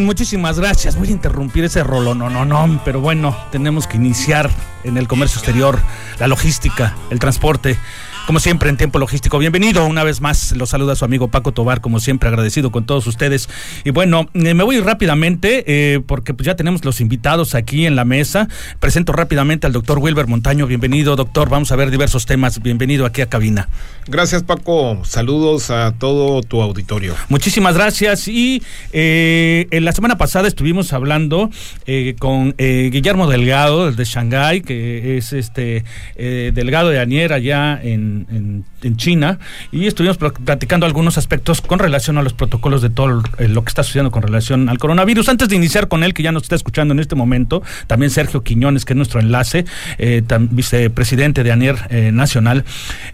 Muchísimas gracias. Voy a interrumpir ese rolo, no, no, no, pero bueno, tenemos que iniciar en el comercio exterior, la logística, el transporte como siempre en tiempo logístico. Bienvenido una vez más, lo saluda su amigo Paco Tobar, como siempre agradecido con todos ustedes. Y bueno, eh, me voy rápidamente eh, porque pues, ya tenemos los invitados aquí en la mesa. Presento rápidamente al doctor Wilber Montaño. Bienvenido, doctor. Vamos a ver diversos temas. Bienvenido aquí a cabina. Gracias, Paco. Saludos a todo tu auditorio. Muchísimas gracias. Y eh, en la semana pasada estuvimos hablando con Guillermo Delgado, de Shanghái, que es este delegado de Anier allá en en, China y estuvimos platicando algunos aspectos con relación a los protocolos de todo eh, lo que está sucediendo con relación al coronavirus. Antes de iniciar con él, que ya nos está escuchando en este momento, también Sergio Quiñones, que es nuestro enlace, eh, vicepresidente de ANIER eh, Nacional.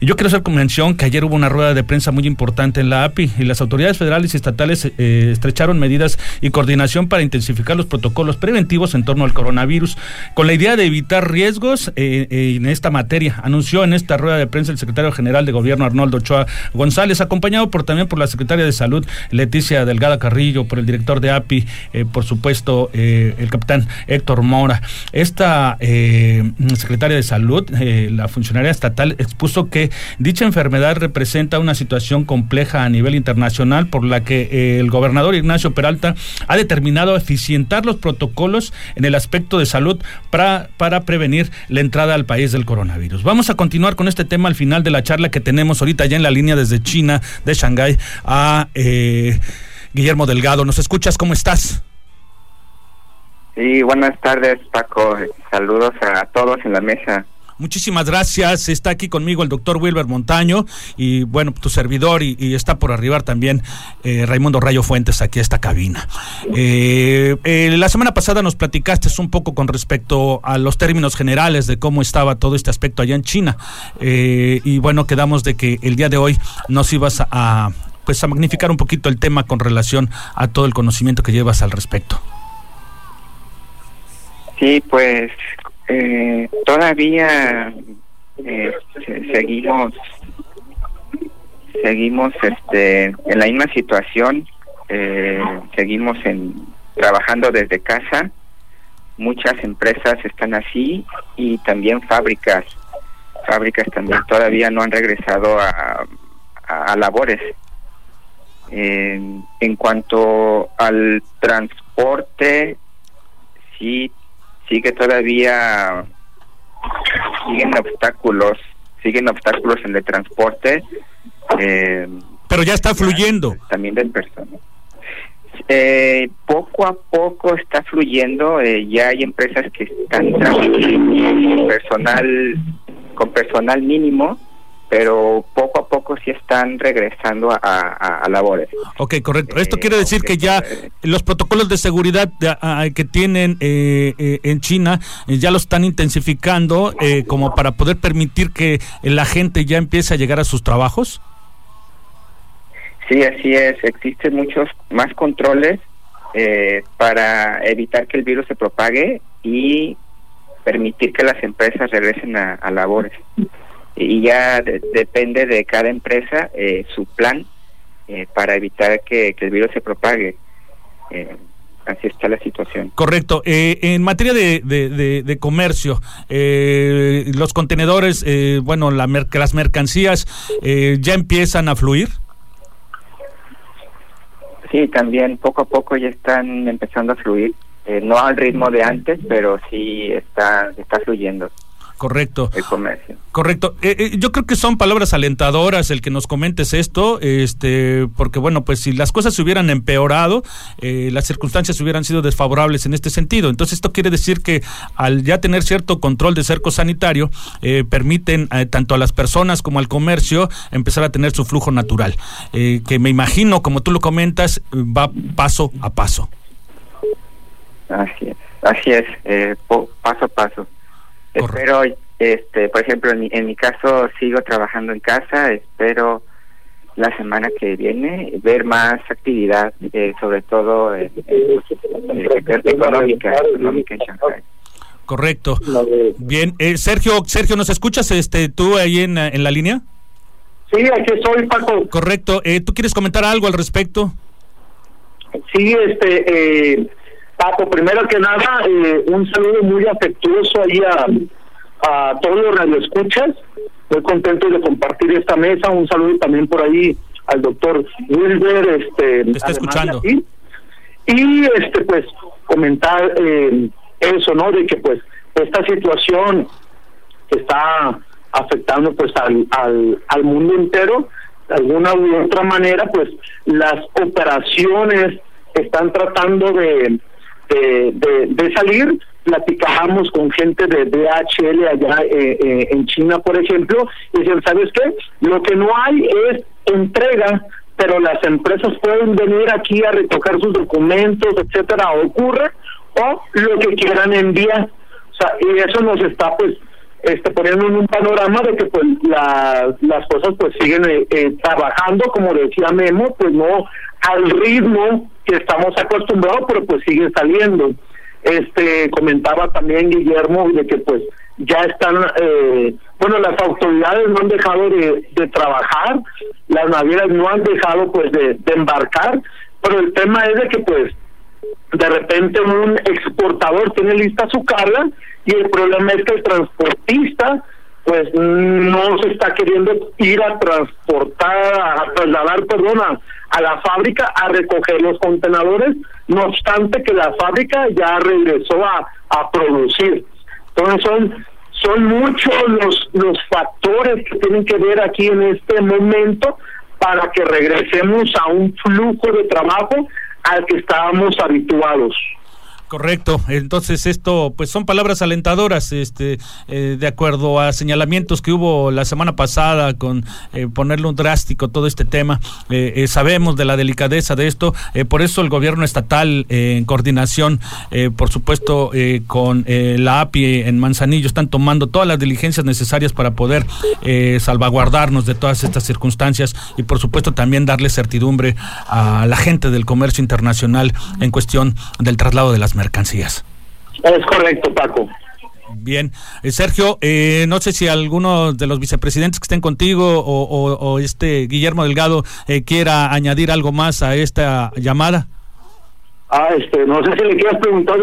Yo quiero hacer mención que ayer hubo una rueda de prensa muy importante en la API y las autoridades federales y estatales estrecharon medidas y coordinación para intensificar los protocolos preventivos en torno al coronavirus con la idea de evitar riesgos en esta materia. Anunció en esta rueda de prensa el secretario general de gobierno Arnoldo Ochoa González, acompañado por también por la secretaria de salud Leticia Delgada Carrillo, por el director de API, eh, por supuesto eh, el capitán Héctor Mora. Esta eh, secretaria de salud, la funcionaria estatal, expuso que dicha enfermedad representa una situación compleja a nivel internacional por la que el gobernador Ignacio Peralta ha determinado eficientar los protocolos en el aspecto de salud para, para prevenir la entrada al país del coronavirus. Vamos a continuar con este tema al final de la charla que tenemos ahorita ya en la línea desde China, de Shanghái, a eh, Guillermo Delgado. ¿Nos escuchas? ¿Cómo estás? Sí, buenas tardes, Paco. Saludos a todos en la mesa. Muchísimas gracias. Está aquí conmigo el doctor Wilber Montaño y bueno, tu servidor y, está por arribar también eh, Raimundo Rayo Fuentes aquí a esta cabina. Eh, eh, la semana pasada nos platicaste un poco con respecto a los términos generales de cómo estaba todo este aspecto allá en China y bueno, quedamos de que el día de hoy nos ibas a pues a magnificar un poquito el tema con relación a todo el conocimiento que llevas al respecto. Sí, pues eh, todavía eh, seguimos seguimos este en la misma situación. Eh, seguimos en trabajando desde casa. Muchas empresas están así y también fábricas. Fábricas también todavía no han regresado a, a, labores. En cuanto al transporte sí sigue todavía siguen obstáculos siguen obstáculos en el transporte eh, pero ya está fluyendo. también del personal. Eh, poco a poco está fluyendo eh, ya hay empresas que están trabajando con personal con personal mínimo pero poco a poco sí están regresando a, labores. Ok, correcto. Esto quiere decir que ya los protocolos de seguridad que tienen eh, eh, en China eh, ya lo están intensificando como para poder permitir que la gente ya empiece a llegar a sus trabajos. Sí, así es. Existen muchos más controles para evitar que el virus se propague y permitir que las empresas regresen a labores y ya depende de cada empresa eh, su plan eh, para evitar que, el virus se propague. Eh, así está la situación. Correcto. en materia de, de, comercio, los contenedores, bueno, la las mercancías ya empiezan a fluir. Sí, también poco a poco ya están empezando a fluir. eh, no al ritmo de antes, pero sí está, está fluyendo. Correcto. El comercio. Correcto. Eh, eh, yo creo que son palabras alentadoras el que nos comentes esto, este, porque bueno, pues si las cosas se hubieran empeorado, eh, las circunstancias hubieran sido desfavorables en este sentido. Entonces esto quiere decir que al ya tener cierto control de cerco sanitario, permiten tanto a las personas como al comercio empezar a tener su flujo natural, que me imagino, como tú lo comentas, va paso a paso. Así es, así es, paso a paso. Espero, este, por ejemplo, en mi, en mi caso sigo trabajando en casa, espero la semana que viene ver más actividad, eh, sobre todo en, económica, económica en Shanghai. Correcto. Bien, eh, Sergio, Sergio, ¿nos escuchas este tú ahí en, en la línea? Sí, aquí estoy, Paco. Correcto. Eh, ¿Tú quieres comentar algo al respecto? Sí, este, eh, Paco, primero que nada, eh, un saludo muy afectuoso ahí a, a todos los radioescuchas. Muy contento de compartir esta mesa. Un saludo también por ahí al doctor Wilber. Este, Te está escuchando. Y, este, pues, comentar eh, eso, ¿no? De que, pues, esta situación está afectando, pues, al, al, al mundo entero, de alguna u otra manera, pues, las operaciones están tratando de de, de, salir, platicábamos con gente de DHL allá eh, eh, en China, por ejemplo, y dicen, ¿sabes qué? Lo que no hay es entrega, pero las empresas pueden venir aquí a recoger sus documentos, etcétera, ocurre, o lo que quieran enviar. O sea, y eso nos está, pues, este, poniendo en un panorama de que pues las cosas pues siguen eh, trabajando como decía Memo pues no al ritmo que estamos acostumbrados, pero pues sigue saliendo. Este comentaba también Guillermo de que pues ya están, eh, bueno, las autoridades no han dejado de, de trabajar, las navieras no han dejado pues de, de embarcar, pero el tema es de que pues de repente un exportador tiene lista su carga y el problema es que el transportista pues no se está queriendo ir a transportar, a trasladar, perdona, a la fábrica a recoger los contenedores, no obstante que la fábrica ya regresó a, a producir. Entonces son, son muchos los, los factores que tienen que ver aquí en este momento para que regresemos a un flujo de trabajo al que estábamos habituados. Correcto. Entonces esto, pues son palabras alentadoras, este, eh, de acuerdo a señalamientos que hubo la semana pasada con eh, ponerle un drástico todo este tema. Eh, sabemos de la delicadeza de esto, por eso el gobierno estatal en coordinación, por supuesto, con la API en Manzanillo están tomando todas las diligencias necesarias para poder salvaguardarnos de todas estas circunstancias y por supuesto también darle certidumbre a la gente del comercio internacional en cuestión del traslado de las mercancías. Es correcto, Paco. Bien, eh, Sergio, eh, no sé si alguno de los vicepresidentes que estén contigo o, este Guillermo Delgado eh, quiera añadir algo más a esta llamada. Ah, este, no sé si le quieras preguntar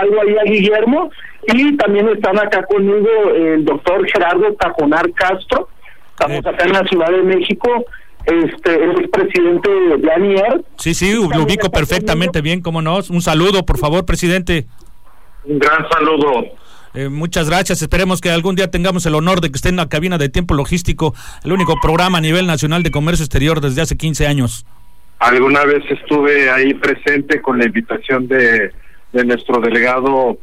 algo ahí a Guillermo y también están acá conmigo el doctor Gerardo Tajonar Castro, estamos acá en la Ciudad de México este, el presidente de ANIER. Sí, sí, lo ubico perfectamente bien, cómo no. Un saludo, por favor, presidente. Un gran saludo. Eh, muchas gracias. Esperemos que algún día tengamos el honor de que esté en la cabina de tiempo logístico, el único programa a nivel nacional de comercio exterior desde hace 15 años. Alguna vez estuve ahí presente con la invitación de, de nuestro delegado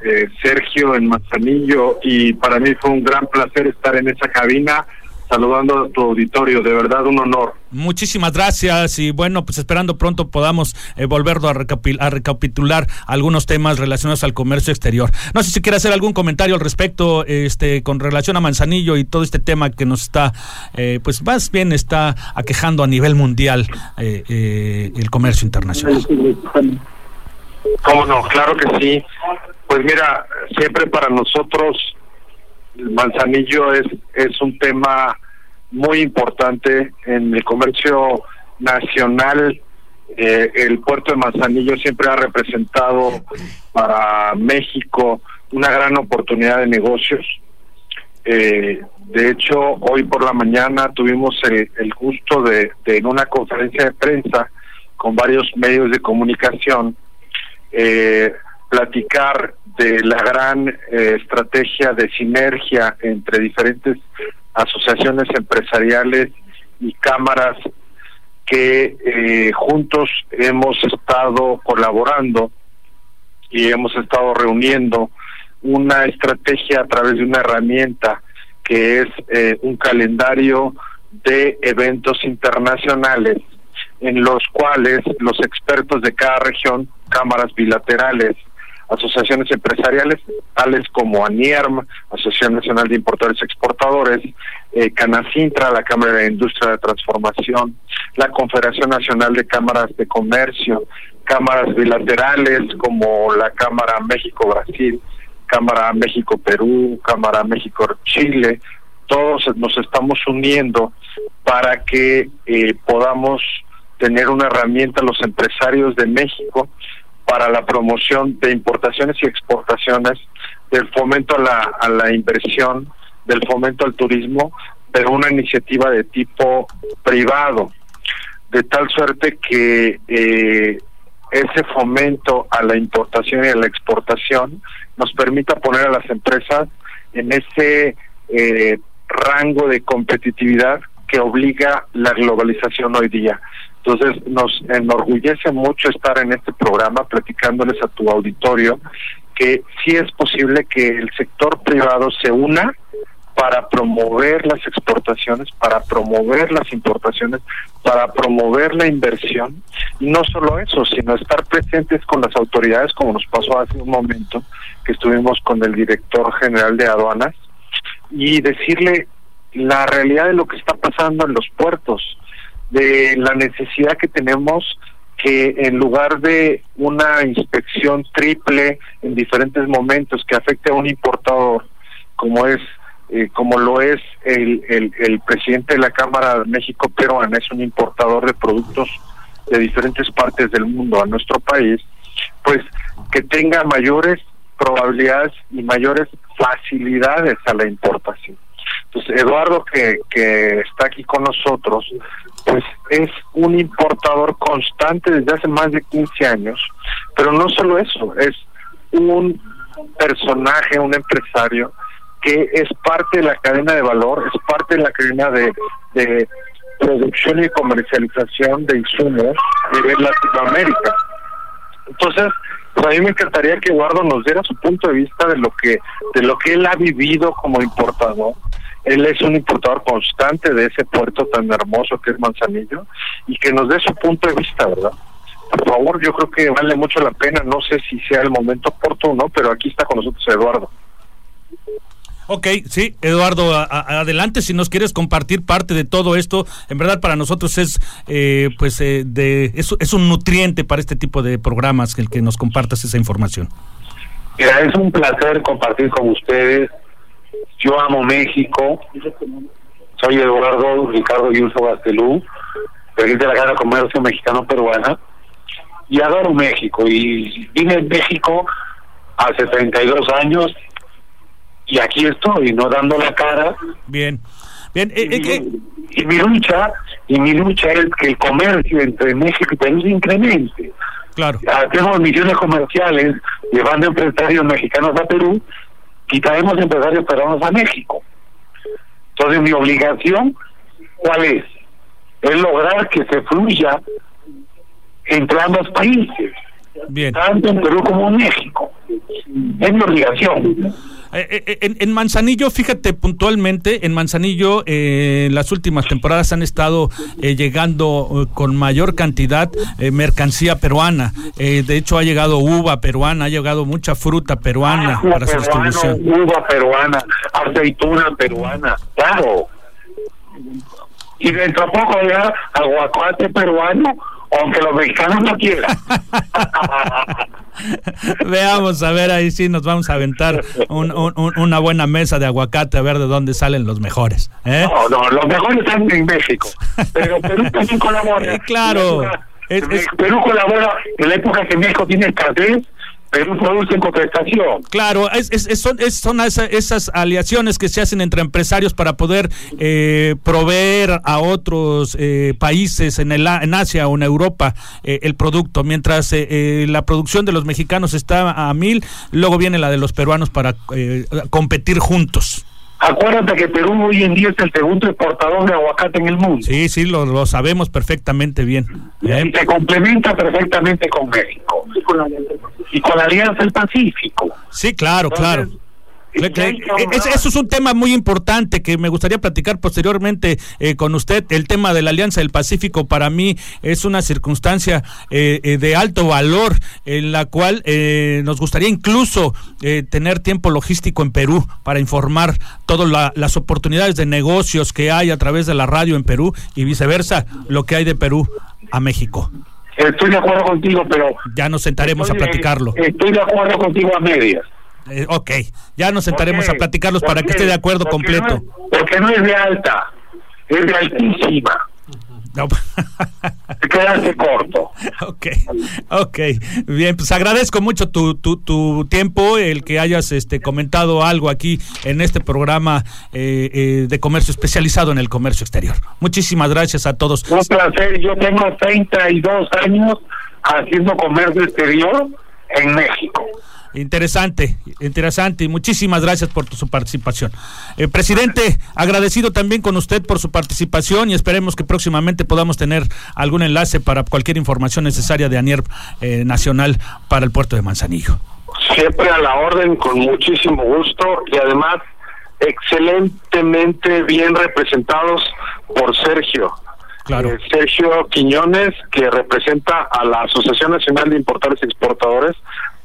eh, Sergio en Manzanillo y para mí fue un gran placer estar en esa cabina saludando a tu auditorio, de verdad un honor. Muchísimas gracias y bueno, pues esperando pronto podamos eh, volver a, a, recapitular algunos temas relacionados al comercio exterior. No sé si quiere hacer algún comentario al respecto este con relación a Manzanillo y todo este tema que nos está, eh, pues más bien está aquejando a nivel mundial eh, el comercio internacional. ¿Cómo no? Claro que sí. Pues mira, siempre para nosotros Manzanillo es, es un tema muy importante en el comercio nacional. Eh, el puerto de Manzanillo siempre ha representado para México una gran oportunidad de negocios. Eh, de hecho, hoy por la mañana tuvimos el, gusto de, de, en una conferencia de prensa con varios medios de comunicación, eh, platicar de la gran eh, estrategia de sinergia entre diferentes asociaciones empresariales y cámaras que eh, juntos hemos estado colaborando y hemos estado reuniendo una estrategia a través de una herramienta que es eh, un calendario de eventos internacionales en los cuales los expertos de cada región, cámaras bilaterales, asociaciones empresariales tales como ANIERM, Asociación Nacional de Importadores y Exportadores, eh, Canacintra, la Cámara de Industria de Transformación, la Confederación Nacional de Cámaras de Comercio, cámaras bilaterales como la Cámara México-Brasil, Cámara México-Perú, Cámara México-Chile, todos nos estamos uniendo para que eh, podamos tener una herramienta los empresarios de México para la promoción de importaciones y exportaciones, del fomento a la, a la inversión, del fomento al turismo, pero una iniciativa de tipo privado, de tal suerte que eh, ese fomento a la importación y a la exportación nos permita poner a las empresas en ese eh, rango de competitividad que obliga la globalización hoy día. Entonces nos enorgullece mucho estar en este programa platicándoles a tu auditorio que sí es posible que el sector privado se una para promover las exportaciones, para promover las importaciones, para promover la inversión. Y no solo eso, sino estar presentes con las autoridades, como nos pasó hace un momento, que estuvimos con el director general de aduanas, y decirle la realidad de lo que está pasando en los puertos, de la necesidad que tenemos que en lugar de una inspección triple en diferentes momentos que afecte a un importador, como es eh, como lo es el, el, el presidente de la Cámara México Peruana, es un importador de productos de diferentes partes del mundo a nuestro país, pues que tenga mayores probabilidades y mayores facilidades a la importación. Entonces, Eduardo, que, que está aquí con nosotros, pues es un importador constante desde hace más de 15 años, pero no solo eso, es un personaje, un empresario que es parte de la cadena de valor, es parte de la cadena de, de producción y comercialización de insumos a Latinoamérica. Entonces, pues a mí me encantaría que Eduardo nos diera su punto de vista de lo que de lo que él ha vivido como importador. Él es un importador constante de ese puerto tan hermoso que es Manzanillo y que nos dé su punto de vista, ¿verdad? Por favor, yo creo que vale mucho la pena, no sé si sea el momento oportuno, pero aquí está con nosotros Eduardo. Ok, sí, Eduardo, a, a, adelante si nos quieres compartir parte de todo esto. En verdad para nosotros es, eh, pues, eh, de, es, es, un nutriente para este tipo de programas el que nos compartas esa información. Mira, es un placer compartir con ustedes. Yo amo México. Soy Eduardo Ricardo Yulso Gastelú, presidente de la Cámara de Comercio Mexicano-Peruana. Y adoro México. Y vine en México hace 32 años y aquí estoy, no dando la cara. Bien, bien. Eh, y, eh, mi, y, mi, lucha, y mi lucha es que el comercio entre México y Perú se incremente. Claro. Hacemos misiones comerciales llevando empresarios mexicanos a Perú y traemos empresarios peruanos a México. Entonces mi obligación, ¿cuál es? Es lograr que se fluya entre ambos países. Bien. Tanto en Perú como en México. Es mi obligación. Eh, en, en, Manzanillo, fíjate puntualmente, en Manzanillo eh, las últimas temporadas han estado eh, llegando con mayor cantidad mercancía peruana. de hecho, ha llegado uva peruana, ha llegado mucha fruta peruana ah, para su distribución. Uva peruana, aceituna peruana, claro. Y dentro de poco ya aguacate peruano aunque los mexicanos no quieran. Veamos, a ver, ahí sí nos vamos a aventar un, un, una buena mesa de aguacate, a ver de dónde salen los mejores. ¿eh? No, no, los mejores están en México, pero Perú también colabora. claro. Es, es... Perú colabora en la época que México tiene escasez Contestación. Claro, es, son, son esas aliaciones que se hacen entre empresarios para poder eh, proveer a otros eh, países en, el, en Asia o en Europa eh, el producto, mientras la producción de los mexicanos está a mil, luego viene la de los peruanos para competir juntos. Acuérdate que Perú hoy en día es el segundo exportador de aguacate en el mundo. Sí, sí, lo, lo sabemos perfectamente bien. Y se complementa perfectamente con México. Y con la Alianza del Pacífico. Sí, claro, claro. Eso es un tema muy importante que me gustaría platicar posteriormente eh, con usted. El tema de la Alianza del Pacífico para mí es una circunstancia eh, eh, de alto valor en la cual nos gustaría incluso tener tiempo logístico en Perú para informar todas las oportunidades de negocios que hay a través de la radio en Perú y viceversa, lo que hay de Perú a México. Estoy de acuerdo contigo, pero... Ya nos sentaremos a platicarlo. Estoy de acuerdo contigo a medias. Eh, ok, ya nos sentaremos a platicarlos para que esté de acuerdo completo. porque no es de alta, es de altísima. No. Quedarse corto. Ok, ok. Bien, pues agradezco mucho tu, tu, tu, tiempo, el que hayas este comentado algo aquí en este programa eh, eh, de comercio especializado en el comercio exterior. Muchísimas gracias a todos. Un placer, yo tengo 32 años haciendo comercio exterior en México. Interesante, interesante y muchísimas gracias por su participación. Eh, presidente, agradecido también con usted por su participación y esperemos que próximamente podamos tener algún enlace para cualquier información necesaria de ANIER eh, Nacional para el puerto de Manzanillo. Siempre a la orden, con muchísimo gusto y además excelentemente bien representados por Sergio. Claro. Eh, Sergio Quiñones, que representa a la Asociación Nacional de Importadores y Exportadores,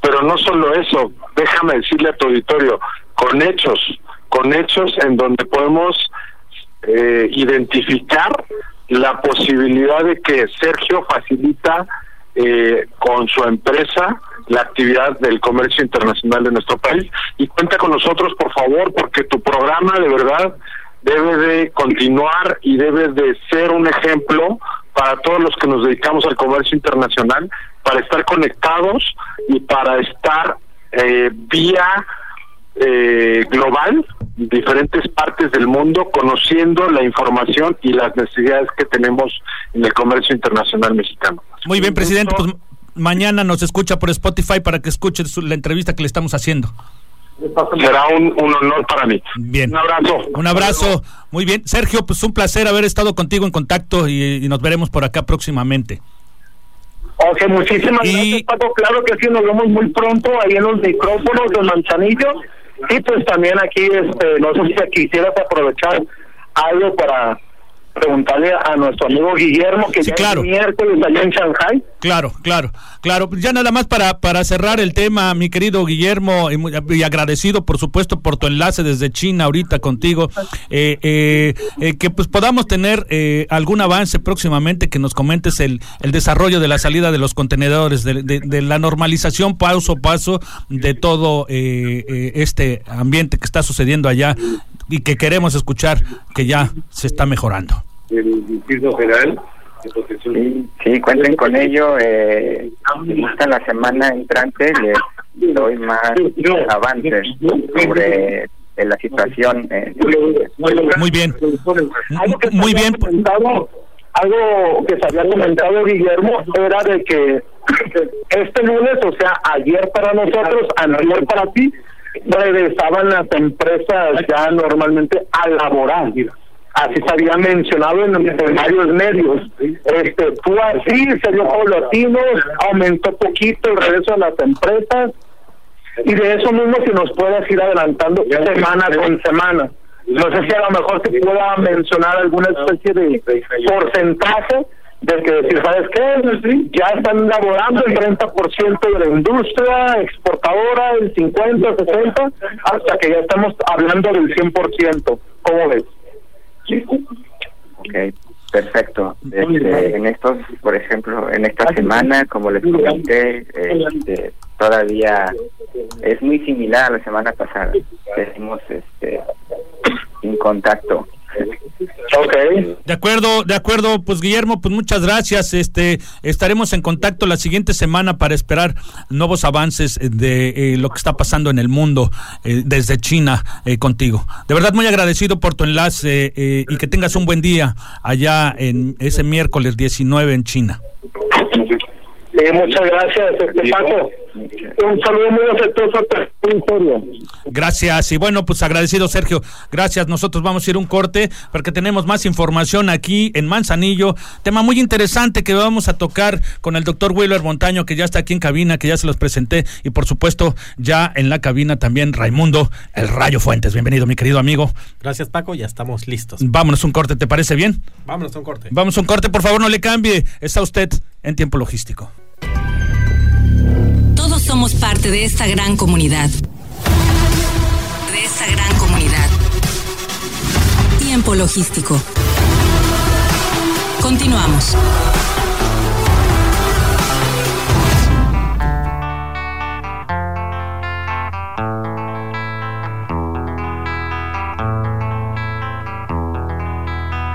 pero no solo eso, déjame decirle a tu auditorio, con hechos, con hechos en donde podemos eh, identificar la posibilidad de que Sergio facilita eh, con su empresa la actividad del comercio internacional de nuestro país. Y cuenta con nosotros por favor porque tu programa de verdad debe de continuar y debe de ser un ejemplo para todos los que nos dedicamos al comercio internacional, para estar conectados y para estar eh, vía eh, global, diferentes partes del mundo, conociendo la información y las necesidades que tenemos en el comercio internacional mexicano. Muy bien, presidente, pues mañana nos escucha por Spotify para que escuche la entrevista que le estamos haciendo. Será un, honor para mí. Bien. Un abrazo. Un abrazo. Muy bien. Sergio, pues un placer haber estado contigo en contacto y, nos veremos por acá próximamente. Ok, muchísimas gracias, Paco. Claro que sí, nos vemos muy pronto ahí en los micrófonos de Manzanillo. Y pues también aquí, este, no sé si quisieras aprovechar algo para preguntarle a nuestro amigo Guillermo que ya claro. miércoles allá en Shanghai. Claro, claro, claro. Ya nada más para, para cerrar el tema, mi querido Guillermo, y, agradecido por supuesto por tu enlace desde China ahorita contigo, eh, eh, eh, que pues podamos tener algún avance próximamente, que nos comentes el, el desarrollo de la salida de los contenedores, de, de, la normalización paso a paso de todo este ambiente que está sucediendo allá y que queremos escuchar que ya se está mejorando. El Distrito Federal Sí, cuenten con ello. Eh, en la semana entrante les doy más avances sobre la situación. Eh. Muy bien. Muy bien. algo que se había comentado Guillermo era de que este lunes, o sea, ayer para nosotros, ayer para ti, regresaban las empresas ya normalmente a laborar. Así se había mencionado en, varios medios. Este, fue así, se dio paulatino, aumentó poquito el regreso a las empresas. Y de eso mismo si nos puedes ir adelantando semana con semana. No sé si a lo mejor se pueda mencionar alguna especie de porcentaje de que decir, ¿sabes qué? Ya están elaborando el 30% de la industria exportadora, el 50, 60, hasta que ya estamos hablando del 100%. ¿Cómo ves? Ok, perfecto. Este, en estos, por ejemplo, en esta semana, como les comenté, este, todavía es muy similar a la semana pasada. Tenemos este, en contacto Ok. De acuerdo, de acuerdo, pues Guillermo, pues muchas gracias. Este, estaremos en contacto la siguiente semana para esperar nuevos avances de eh, lo que está pasando en el mundo eh, desde China eh, contigo. De verdad muy agradecido por tu enlace eh, y que tengas un buen día allá en ese miércoles 19 en China. Eh, muchas gracias, este Paco. Un saludo muy afectuoso a. Gracias. Y bueno, pues agradecido, Sergio. Gracias. Nosotros vamos a ir un corte porque tenemos más información aquí en Manzanillo. Tema muy interesante que vamos a tocar con el doctor Wheeler Montaño, que ya está aquí en cabina, que ya se los presenté. Y por supuesto, ya en la cabina también Raimundo, el Rayo Fuentes. Bienvenido, mi querido amigo. Gracias, Paco. Ya estamos listos. Vámonos un corte, ¿te parece bien? Vámonos a un corte. Vamos a un corte, por favor, no le cambie. Está usted en tiempo logístico. Somos parte de esta gran comunidad. De esta gran comunidad. Tiempo logístico. Continuamos.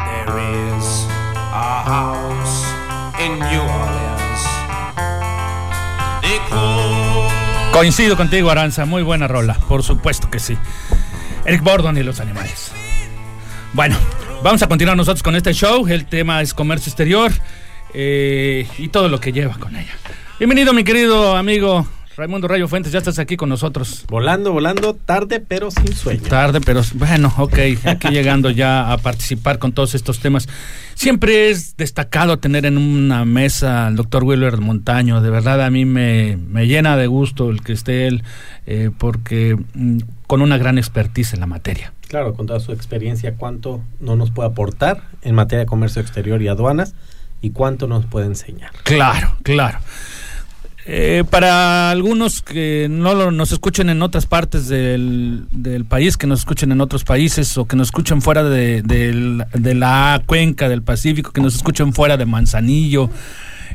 There is a house in Coincido contigo, Aranza. Muy buena rola. Por supuesto que sí. Eric Bordon y los animales. Bueno, vamos a continuar nosotros con este show. El tema es comercio exterior eh, y todo lo que lleva con ella. Bienvenido, mi querido amigo Raimundo Rayo Fuentes. Ya estás aquí con nosotros. Volando, volando, tarde pero sin sueño. Tarde, pero bueno, ok, aquí llegando ya a participar con todos estos temas. Siempre es destacado tener en una mesa al doctor Wheeler Montaño. De verdad, a mí me, me llena de gusto el que esté él, eh, porque mm, con una gran expertise en la materia. Claro, con toda su experiencia, cuánto no nos puede aportar en materia de comercio exterior y aduanas y cuánto nos puede enseñar. Claro, claro. Eh, para algunos que no lo- nos escuchen en otras partes del, país, que nos escuchen en otros países o que nos escuchen fuera de, de la cuenca del Pacífico, que nos escuchen fuera de Manzanillo,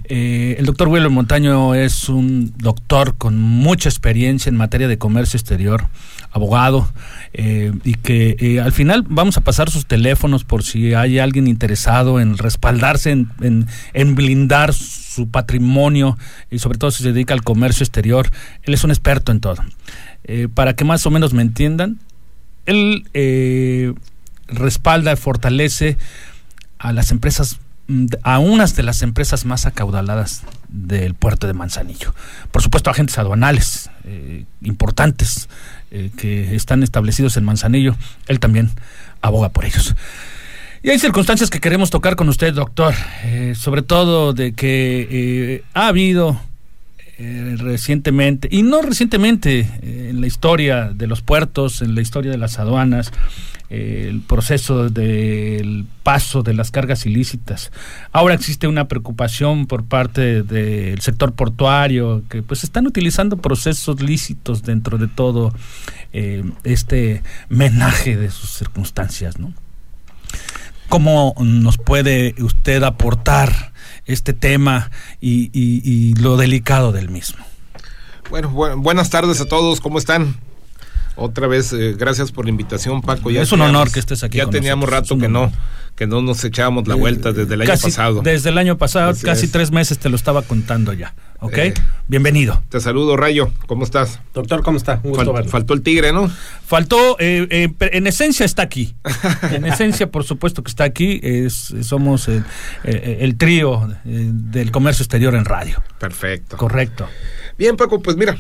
eh, el doctor William Montaño es un doctor con mucha experiencia en materia de comercio exterior, abogado, eh, y que eh, al final vamos a pasar sus teléfonos por si hay alguien interesado en respaldarse, en, en- blindar su patrimonio y sobre todo si se dedica al comercio exterior. Él es un experto en todo. Para que más o menos me entiendan, él respalda, fortalece a las empresas, a unas de las empresas más acaudaladas del puerto de Manzanillo. Por supuesto, agentes aduanales eh, importantes eh, que están establecidos en Manzanillo. Él también aboga por ellos. Y hay circunstancias que queremos tocar con usted, doctor, eh, sobre todo de que ha habido eh, recientemente, y no recientemente, eh, en la historia de los puertos, en la historia de las aduanas, eh, el proceso del paso de las cargas ilícitas. Ahora existe una preocupación por parte del sector portuario, que pues están utilizando procesos lícitos dentro de todo eh, este menaje de sus circunstancias, ¿no? ¿Cómo nos puede usted aportar este tema y, y- y lo delicado del mismo? Bueno, bu- buenas tardes a todos, ¿cómo están? Otra vez, eh, gracias por la invitación, Paco. Es un honor que estés aquí Ya con teníamos nosotros, rato que no. Que no nos echábamos la vuelta desde el año Casi pasado. Desde el año pasado, Así casi es. tres meses te lo estaba contando ya. ¿Ok? Eh, Bienvenido. Te saludo, Rayo, ¿cómo estás? Doctor, ¿cómo está? Un gusto Fal- verlo. faltó el tigre, ¿no? Faltó, eh, eh, en esencia está aquí. En esencia, por supuesto que está aquí. Es, somos el, eh, el trío eh, del comercio exterior en radio. Perfecto. Correcto. Bien, Paco, pues mira,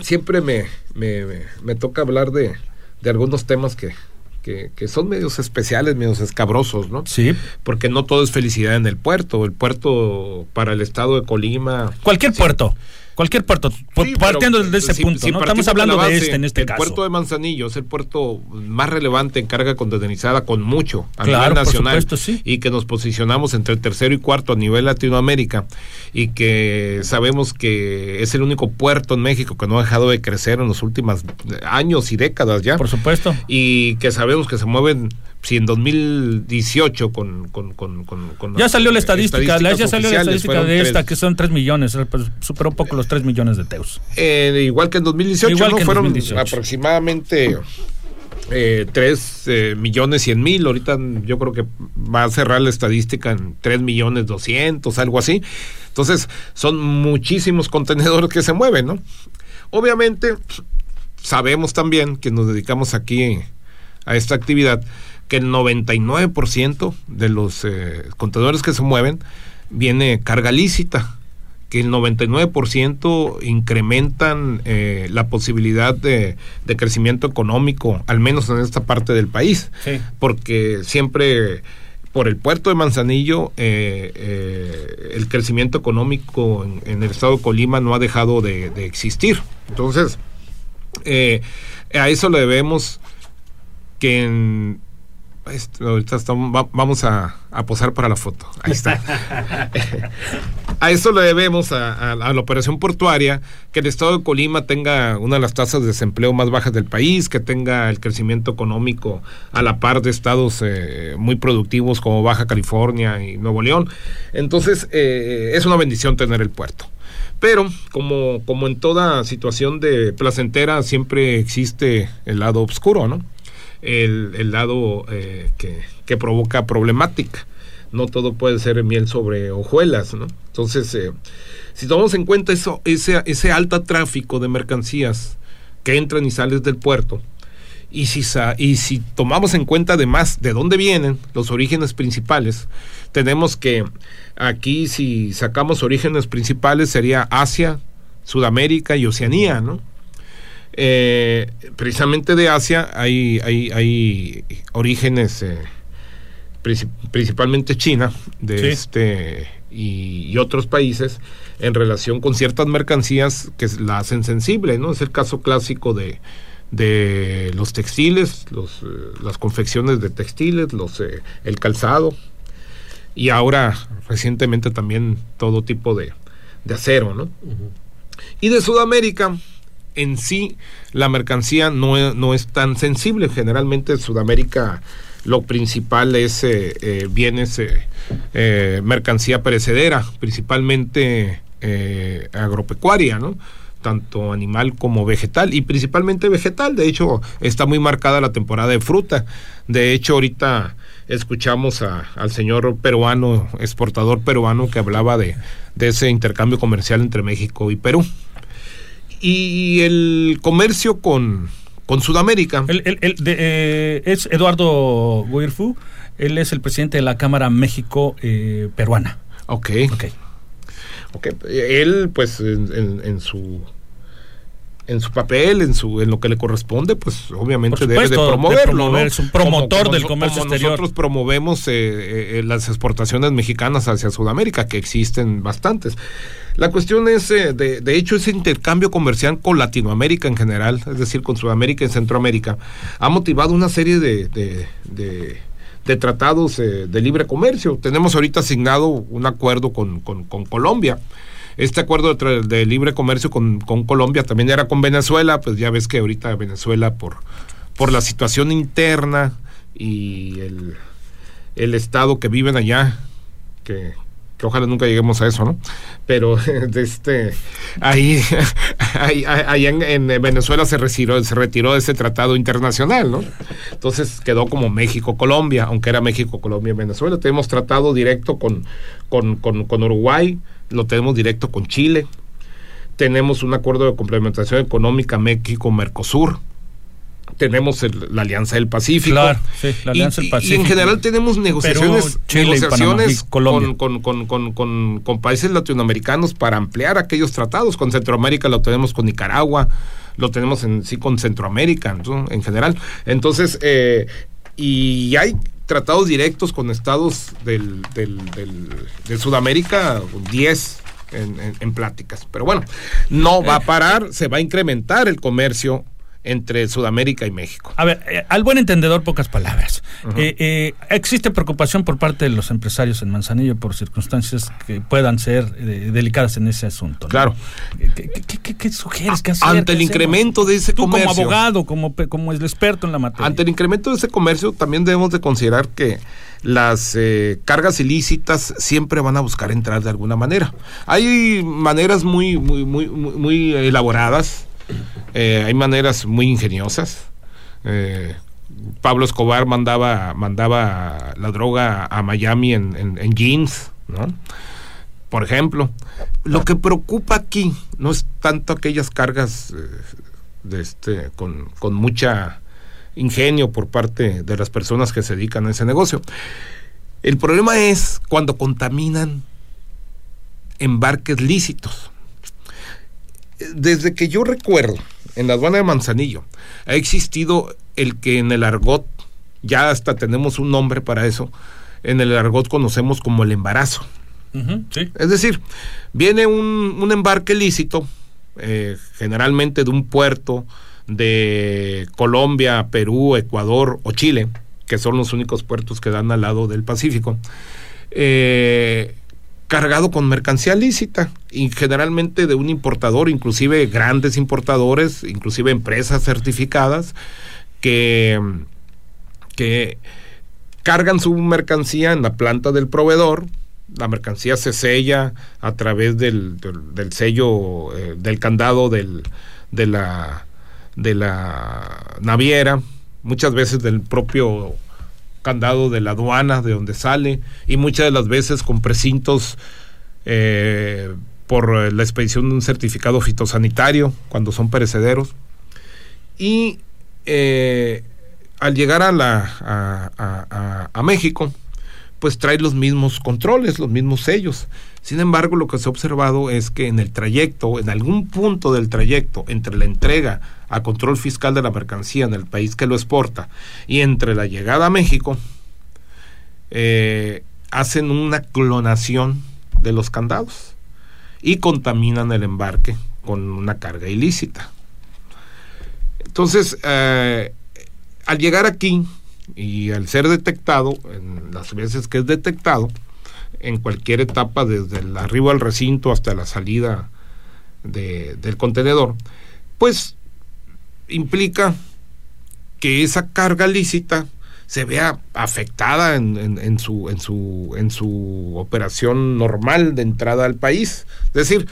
siempre me, me, me- me toca hablar de, de algunos temas que, que, que son medios especiales, medios escabrosos, ¿no? Sí. Porque no todo es felicidad en el puerto. El puerto para el estado de Colima. Cualquier Sí. puerto. Cualquier puerto. Por- Sí, partiendo pero de ese si- punto. si ¿no? Estamos hablando la de este en este el caso. puerto de Manzanillo es el puerto más relevante en carga contenerizada con mucho a Claro, nivel por nacional supuesto, sí. y que nos posicionamos entre el tercero y cuarto a nivel Latinoamérica y que sabemos que es el único puerto en México que no ha dejado de crecer en los últimos años y décadas ya Por supuesto. y que sabemos que se mueven si en 2018 con, con, con, con- Ya salió la estadística, la- ya salió la estadística de esta, que son 3 millones, pues, superó un poco los 3 millones de teus. Eh, igual que en 2018, Igual ¿no? que en Fueron 2018. aproximadamente eh, 3 eh, millones 100 mil, ahorita yo creo que va a cerrar la estadística en 3 millones 200, algo así. Entonces, son muchísimos contenedores que se mueven, ¿no? Obviamente, sabemos también que nos dedicamos aquí a esta actividad que el 99% de los eh, contenedores que se mueven viene carga lícita, que el 99% incrementan eh, la posibilidad de, de crecimiento económico, al menos en esta parte del país, Sí. porque siempre por el puerto de Manzanillo eh, eh, el crecimiento económico en, en el estado de Colima no ha dejado de, de existir. Entonces, eh, a eso le debemos que en, esto, ahorita estamos- va- vamos a, a posar para la foto. Ahí está. a eso le debemos a, a- a la operación portuaria que el estado de Colima tenga una de las tasas de desempleo más bajas del país, que tenga el crecimiento económico a la par de estados eh, muy productivos como Baja California y Nuevo León. Entonces, eh, es una bendición tener el puerto. Pero, como, como en toda situación de placentera, siempre existe el lado oscuro, ¿no? El, el lado eh, que, que provoca problemática. No todo puede ser miel sobre hojuelas, ¿no? Entonces, eh, si tomamos en cuenta eso, ese, ese alto tráfico de mercancías que entran y salen del puerto, y si, y si tomamos en cuenta además de dónde vienen los orígenes principales, tenemos que aquí si sacamos orígenes principales sería Asia, Sudamérica y Oceanía, ¿no? Eh, precisamente de Asia hay, hay, hay orígenes eh, princi- principalmente China de Sí. este y, y otros países en relación con ciertas mercancías que la hacen sensible, ¿no? Es el caso clásico de, de los textiles, los, eh, las confecciones de textiles, los, eh, el calzado y ahora recientemente también todo tipo de, de acero, ¿no? Y de Sudamérica, en sí, la mercancía no, no es tan sensible. Generalmente en Sudamérica lo principal es eh, eh, bienes, eh, eh, mercancía perecedera, principalmente eh, agropecuaria, ¿no? tanto animal como vegetal y principalmente vegetal. De hecho, está muy marcada la temporada de fruta. De hecho, ahorita escuchamos al señor peruano, exportador peruano, que hablaba de, de ese intercambio comercial entre México y Perú. Y el comercio con, con Sudamérica. El- el- el de, eh, es Eduardo Guirfu, él es el presidente de la Cámara México eh, Peruana. Ok. Ok. Ok, Él, pues, en, en- en su en su papel, en su en lo que le corresponde, pues obviamente debe de promoverlo. promover, ¿no? es un promotor del noso- comercio como exterior. Nosotros promovemos eh, eh, eh, las exportaciones mexicanas hacia Sudamérica, que existen bastantes. La cuestión es, eh, de, de hecho, ese intercambio comercial con Latinoamérica en general, es decir, con Sudamérica y Centroamérica, ha motivado una serie de, de, de- de tratados eh, de libre comercio. Tenemos ahorita asignado un acuerdo con, con- con Colombia. Este acuerdo de, libre comercio con, con Colombia también era con Venezuela, pues ya ves que ahorita Venezuela por, por la situación interna y el, el estado que viven allá, que, ojalá nunca lleguemos a eso, ¿no? Pero de este ahí, ahí, en Venezuela se retiró, se retiró de ese tratado internacional, ¿no? Entonces quedó como México-Colombia, aunque era México-Colombia-Venezuela. Tenemos tratado directo con, con, con, con Uruguay, lo tenemos directo con Chile. Tenemos un acuerdo de complementación económica México-Mercosur. Tenemos el- la Alianza del Pacífico. Claro, sí, la Y- Alianza del y- Y, Pacífico. en general tenemos negociaciones, Perú, Chile, y Panamá, negociaciones y Colombia. con, con, con, con, con, con países latinoamericanos para ampliar aquellos tratados. Con Centroamérica lo tenemos con Nicaragua, lo tenemos en sí con Centroamérica ¿no? en general. Entonces, eh, y hay tratados directos con estados del, del, del- de Sudamérica, 10 en, en- en pláticas. Pero bueno, no va a parar, se va a incrementar el comercio entre Sudamérica y México. A ver, eh, al buen entendedor, pocas palabras. Eh, eh, existe preocupación por parte de los empresarios en Manzanillo por circunstancias que puedan ser eh, delicadas en ese asunto. ¿no? Claro. ¿Qué, qué- qué- qué sugieres? ¿Qué hacer? Ante el incremento de ese Tú comercio. como abogado, como, como el experto en la materia. Ante el incremento de ese comercio, también debemos de considerar que las eh, cargas ilícitas siempre van a buscar entrar de alguna manera. Hay maneras muy, muy, muy, muy, muy elaboradas, eh, hay maneras muy ingeniosas. eh, Pablo Escobar mandaba, mandaba la droga a Miami en, jeans, ¿no? Por ejemplo. Lo que preocupa aquí no es tanto aquellas cargas eh, este, con, con mucha ingenio por parte de las personas que se dedican a ese negocio. El problema es cuando contaminan embarques lícitos. Desde que yo recuerdo, en la aduana de Manzanillo, ha existido el que en el argot, ya hasta tenemos un nombre para eso, en el argot conocemos como el embarazo. Sí. Es decir, viene un, un embarque lícito, eh, generalmente de un puerto de Colombia, Perú, Ecuador o Chile, que son los únicos puertos que dan al lado del Pacífico, eh, cargado con mercancía lícita y generalmente de un importador, inclusive grandes importadores, inclusive empresas certificadas que, que cargan su mercancía en la planta del proveedor, la mercancía se sella a través del, del, sello, eh, del candado del, de, la, de la naviera, muchas veces del propio candado de la aduana, de donde sale, y muchas de las veces con precintos eh, por la expedición de un certificado fitosanitario, cuando son perecederos. Y eh, al llegar a, la, a México, pues trae los mismos controles, los mismos sellos. Sin embargo, lo que se ha observado es que en el trayecto, en algún punto del trayecto, entre la entrega a control fiscal de la mercancía en el país que lo exporta y entre la llegada a México, eh, hacen una clonación de los candados y contaminan el embarque con una carga ilícita. Entonces, eh, al llegar aquí y al ser detectado, en las veces que es detectado, en cualquier etapa, desde el arribo al recinto hasta la salida de- del contenedor, pues implica que esa carga lícita se vea afectada en, en- su, en, su, en su operación normal de entrada al país. Es decir,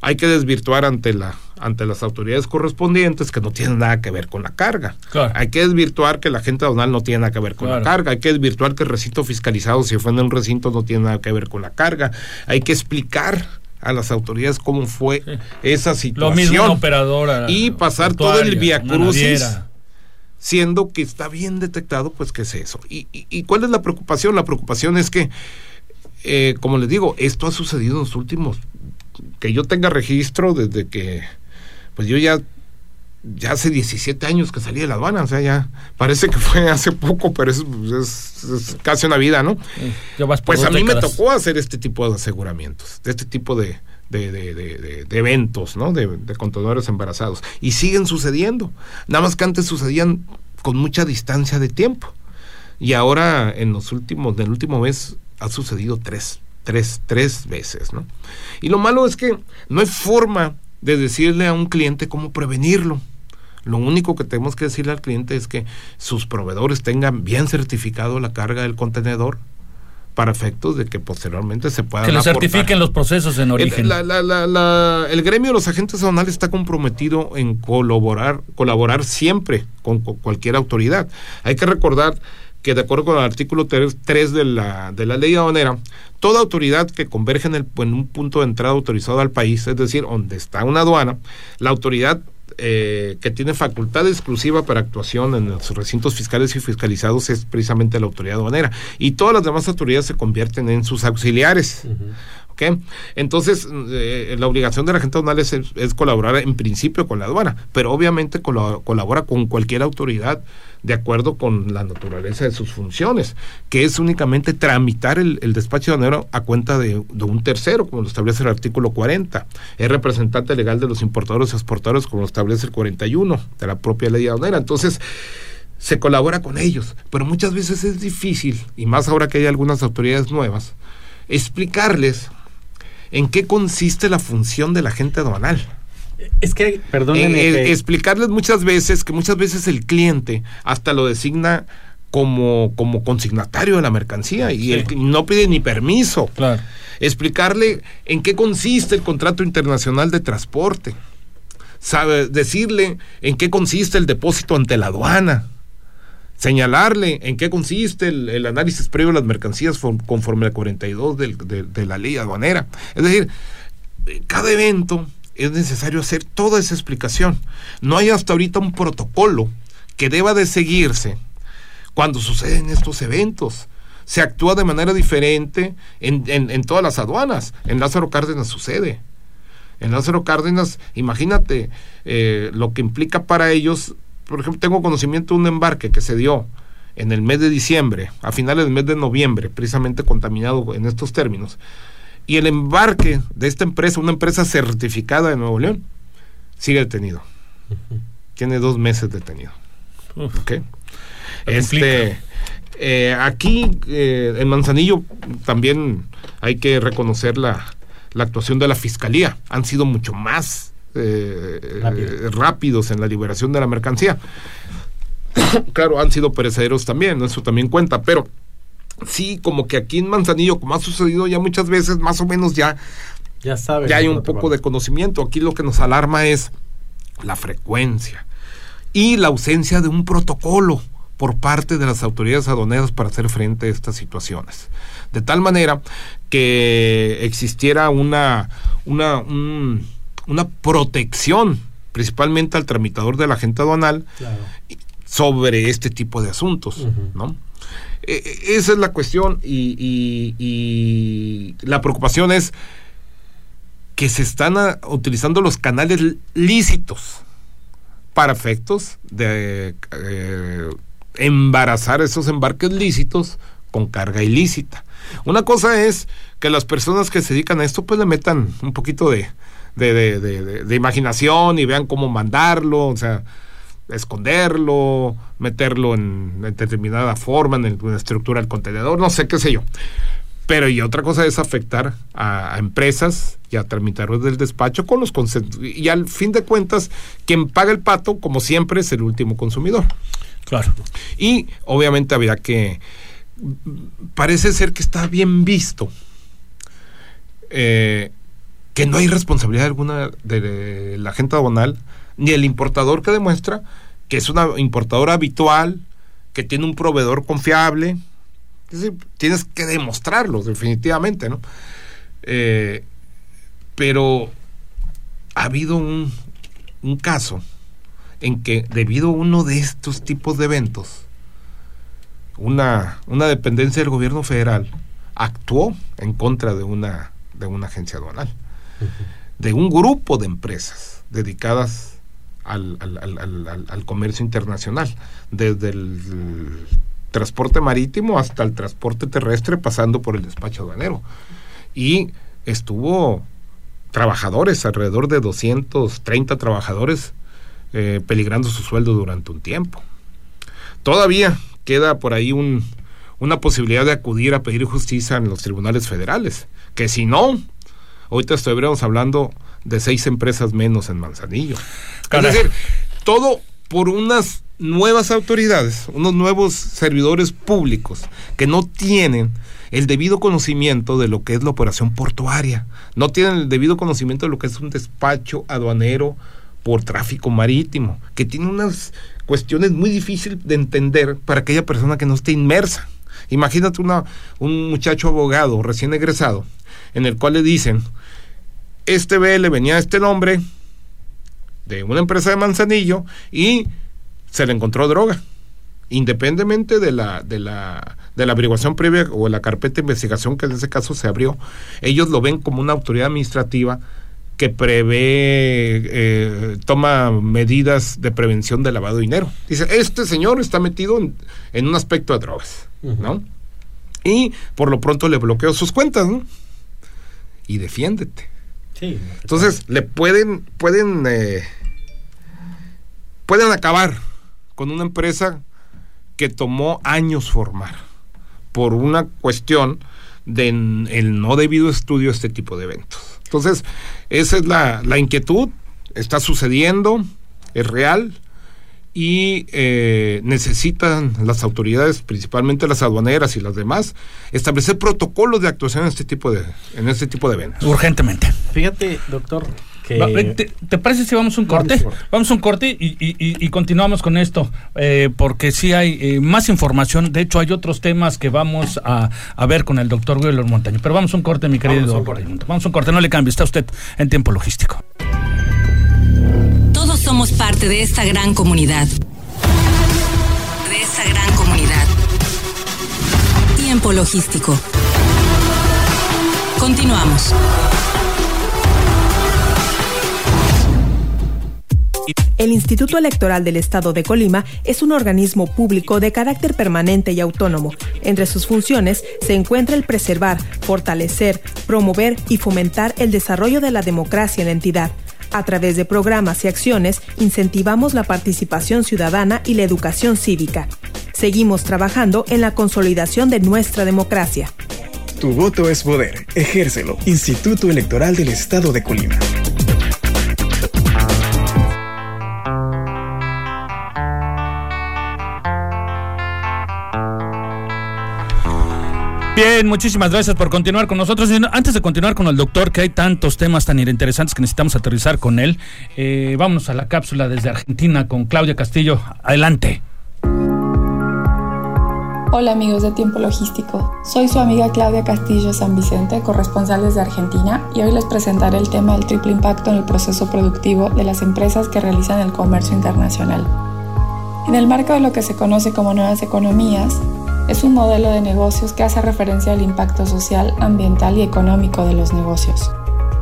hay que desvirtuar ante, la, ante las autoridades correspondientes que no tienen nada que ver con la carga. Claro. Hay que desvirtuar que la gente aduanal no tiene nada que ver con Claro. la carga. Hay que desvirtuar que el recinto fiscalizado, si ofende un recinto, no tiene nada que ver con la carga. Hay que explicar a las autoridades cómo fue esa Lo situación. mismo una operadora. y pasar todo el portuaria, via una crucis naviera. siendo que está bien detectado, pues que es eso. ¿Y, y, y cuál es la preocupación? La preocupación es que, eh, como les digo, esto ha sucedido en los últimos, que yo tenga registro desde que, pues yo ya, ya hace 17 años que salí de la aduana, o sea, ya parece que fue hace poco, pero es, es- es casi una vida, ¿no? Pues a mí me tocó hacer este tipo de aseguramientos, de este tipo de, de, de- de- de- de eventos, ¿no? De, de contenedores embarazados. Y siguen sucediendo. Nada más que antes sucedían con mucha distancia de tiempo. Y ahora, en los últimos, del último mes, ha sucedido tres, tres, tres veces, ¿no? Y lo malo es que no hay forma de decirle a un cliente cómo prevenirlo. Lo único que tenemos que decirle al cliente es que sus proveedores tengan bien certificado la carga del contenedor para efectos de que posteriormente se puedan Que aportar. certifiquen los procesos en origen. El, la- la- la- la- el gremio de los agentes aduanales está comprometido en colaborar, colaborar siempre con, cu- cualquier autoridad. Hay que recordar que de acuerdo con el artículo 3 de la, de la ley aduanera, toda autoridad que converge en, el, en un punto de entrada autorizado al país, es decir, donde está una aduana, la autoridad eh, que tiene facultad exclusiva para actuación en los recintos fiscales y fiscalizados es precisamente la autoridad aduanera. Y todas las demás autoridades se convierten en sus auxiliares. Entonces, eh, la obligación de la gente aduanal es, es colaborar en principio con la aduana, pero obviamente colo- colabora con cualquier autoridad de acuerdo con la naturaleza de sus funciones, que es únicamente tramitar el, el despacho aduanero a cuenta de, un tercero, como lo establece el artículo 40. Es representante legal de los importadores y exportadores, como lo establece el 41 de la propia ley aduanera. Entonces, se colabora con ellos, pero muchas veces es difícil, y más ahora que hay algunas autoridades nuevas, explicarles en qué consiste la función del agente aduanal. Es que, perdónenme. Eh, eh, que- explicarles muchas veces que muchas veces el cliente hasta lo designa como, como consignatario de la mercancía y Sí. que no pide ni permiso. Claro. Explicarle en qué consiste el contrato internacional de transporte. Sabe, decirle en qué consiste el depósito ante la aduana. señalarle en qué consiste el, el análisis previo de las mercancías for- conforme al 42 del- de, de la ley aduanera. Es decir, eh, cada evento es necesario hacer toda esa explicación. No hay hasta ahorita un protocolo que deba de seguirse cuando suceden estos eventos. Se actúa de manera diferente en, todas las aduanas. En Lázaro Cárdenas sucede. En Lázaro Cárdenas, imagínate eh, lo que implica para ellos. Por ejemplo, tengo conocimiento de un embarque que se dio en el mes de diciembre, a finales del mes de noviembre, precisamente contaminado en estos términos. Y el embarque de esta empresa, una empresa certificada de Nuevo León, sigue detenido. Tiene dos meses detenido. ¿Ok? Este, eh, aquí eh, en Manzanillo también hay que reconocer la, la actuación de la fiscalía. Han sido mucho más eh, eh, rápidos en la liberación de la mercancía. claro, han sido perecederos también, eso también cuenta, pero sí, como que aquí en Manzanillo, como ha sucedido ya muchas veces, más o menos ya, Ya sabes. ya hay un poco de conocimiento. Aquí lo que nos alarma es la frecuencia y la ausencia de un protocolo por parte de las autoridades aduaneras para hacer frente a estas situaciones. De tal manera que existiera una, una, un- una protección, principalmente al tramitador de la agente aduanal, Claro. sobre este tipo de asuntos, ¿no? Esa es la cuestión y, la preocupación es que se están ah, utilizando los canales lícitos para efectos de eh, embarazar esos embarques lícitos con carga ilícita. Una cosa es que las personas que se dedican a esto pues le metan un poquito de- de imaginación y vean cómo mandarlo, o sea, esconderlo, meterlo en, en determinada forma, en, el- en la estructura del contenedor, no sé qué sé yo. Pero y otra cosa es afectar a, a empresas y a tramitadores del despacho con los y al fin de cuentas quien paga el pato como siempre es el último consumidor. Claro. Y obviamente habría que parece ser que está bien visto eh, que no hay responsabilidad alguna de, de la agente aduanal ni el importador que demuestra que es una importadora habitual, que tiene un proveedor confiable. Es decir, tienes que demostrarlo, definitivamente, ¿no? Eh, pero ha habido un, un caso en que debido a uno de estos tipos de eventos, una, una dependencia del gobierno federal actuó en contra de una, de una agencia aduanal, de un grupo de empresas dedicadas al, al- al- comercio internacional, desde el transporte marítimo hasta el transporte terrestre, pasando por el despacho aduanero. Y estuvo trabajadores, alrededor de 230 trabajadores, eh, peligrando su sueldo durante un tiempo. Todavía queda por ahí un, una posibilidad de acudir a pedir justicia en los tribunales federales, que si no, ahorita estaríamos hablando de seis empresas menos en Manzanillo. Caray. Es decir, todo por unas nuevas autoridades, unos nuevos servidores públicos que no tienen el debido conocimiento de lo que es la operación portuaria, no tienen el debido conocimiento de lo que es un despacho aduanero por tráfico marítimo, que tiene unas cuestiones muy difíciles de entender para aquella persona que no esté inmersa. Imagínate una, un muchacho abogado recién egresado, en el cual le dicen, este BL venía a este nombre de una empresa de Manzanillo y se le encontró droga. Independientemente de la, de la, de la averiguación previa o la carpeta de investigación que en ese caso se abrió, ellos lo ven como una autoridad administrativa que prevé, eh, toma medidas de prevención de lavado de dinero. Dice, este señor está metido en, en un aspecto de drogas, ¿no? Y por lo pronto le bloqueó sus cuentas, ¿no? Y defiéndete. Entonces, le pueden, pueden, eh, pueden acabar con una empresa que tomó años formar por una cuestión de no debido estudio de este tipo de eventos. Entonces, esa es la, la inquietud, está sucediendo, es real y eh, necesitan las autoridades, principalmente las aduaneras y las demás, establecer protocolos de actuación en este tipo de, en este tipo de eventos. Urgentemente. Fíjate, doctor, que... Eh, ¿Te, te parece si vamos a un corte? Vamos un corte. Vamos a un corte y, y- y- y continuamos con esto, eh, porque sí hay eh, más información. De hecho, hay otros temas que vamos a, a ver con el doctor Wheeler Montaño. Pero vamos a un corte, mi querido. Vamos a un corte. Vamos a un corte, no le cambie, está usted en tiempo logístico. Somos parte de esta gran comunidad. De esta gran comunidad. Tiempo logístico. Continuamos. El Instituto Electoral del Estado de Colima es un organismo público de carácter permanente y autónomo. Entre sus funciones se encuentra el preservar, fortalecer, promover y fomentar el desarrollo de la democracia en la entidad. A través de programas y acciones incentivamos la participación ciudadana y la educación cívica. Seguimos trabajando en la consolidación de nuestra democracia. Tu voto es poder. Ejércelo. Instituto Electoral del Estado de Colima. Bien, muchísimas gracias por continuar con nosotros. Antes de continuar con el doctor, que hay tantos temas tan interesantes que necesitamos aterrizar con él, eh, vámonos a la cápsula desde Argentina con Claudia Castillo. Adelante. Hola amigos de Tiempo Logístico, soy su amiga Claudia Castillo San Vicente, corresponsal desde Argentina, y hoy les presentaré el tema del triple impacto en el proceso productivo de las empresas que realizan el comercio internacional. En el marco de lo que se conoce como nuevas economías, es un modelo de negocios que hace referencia al impacto social, ambiental y económico de los negocios.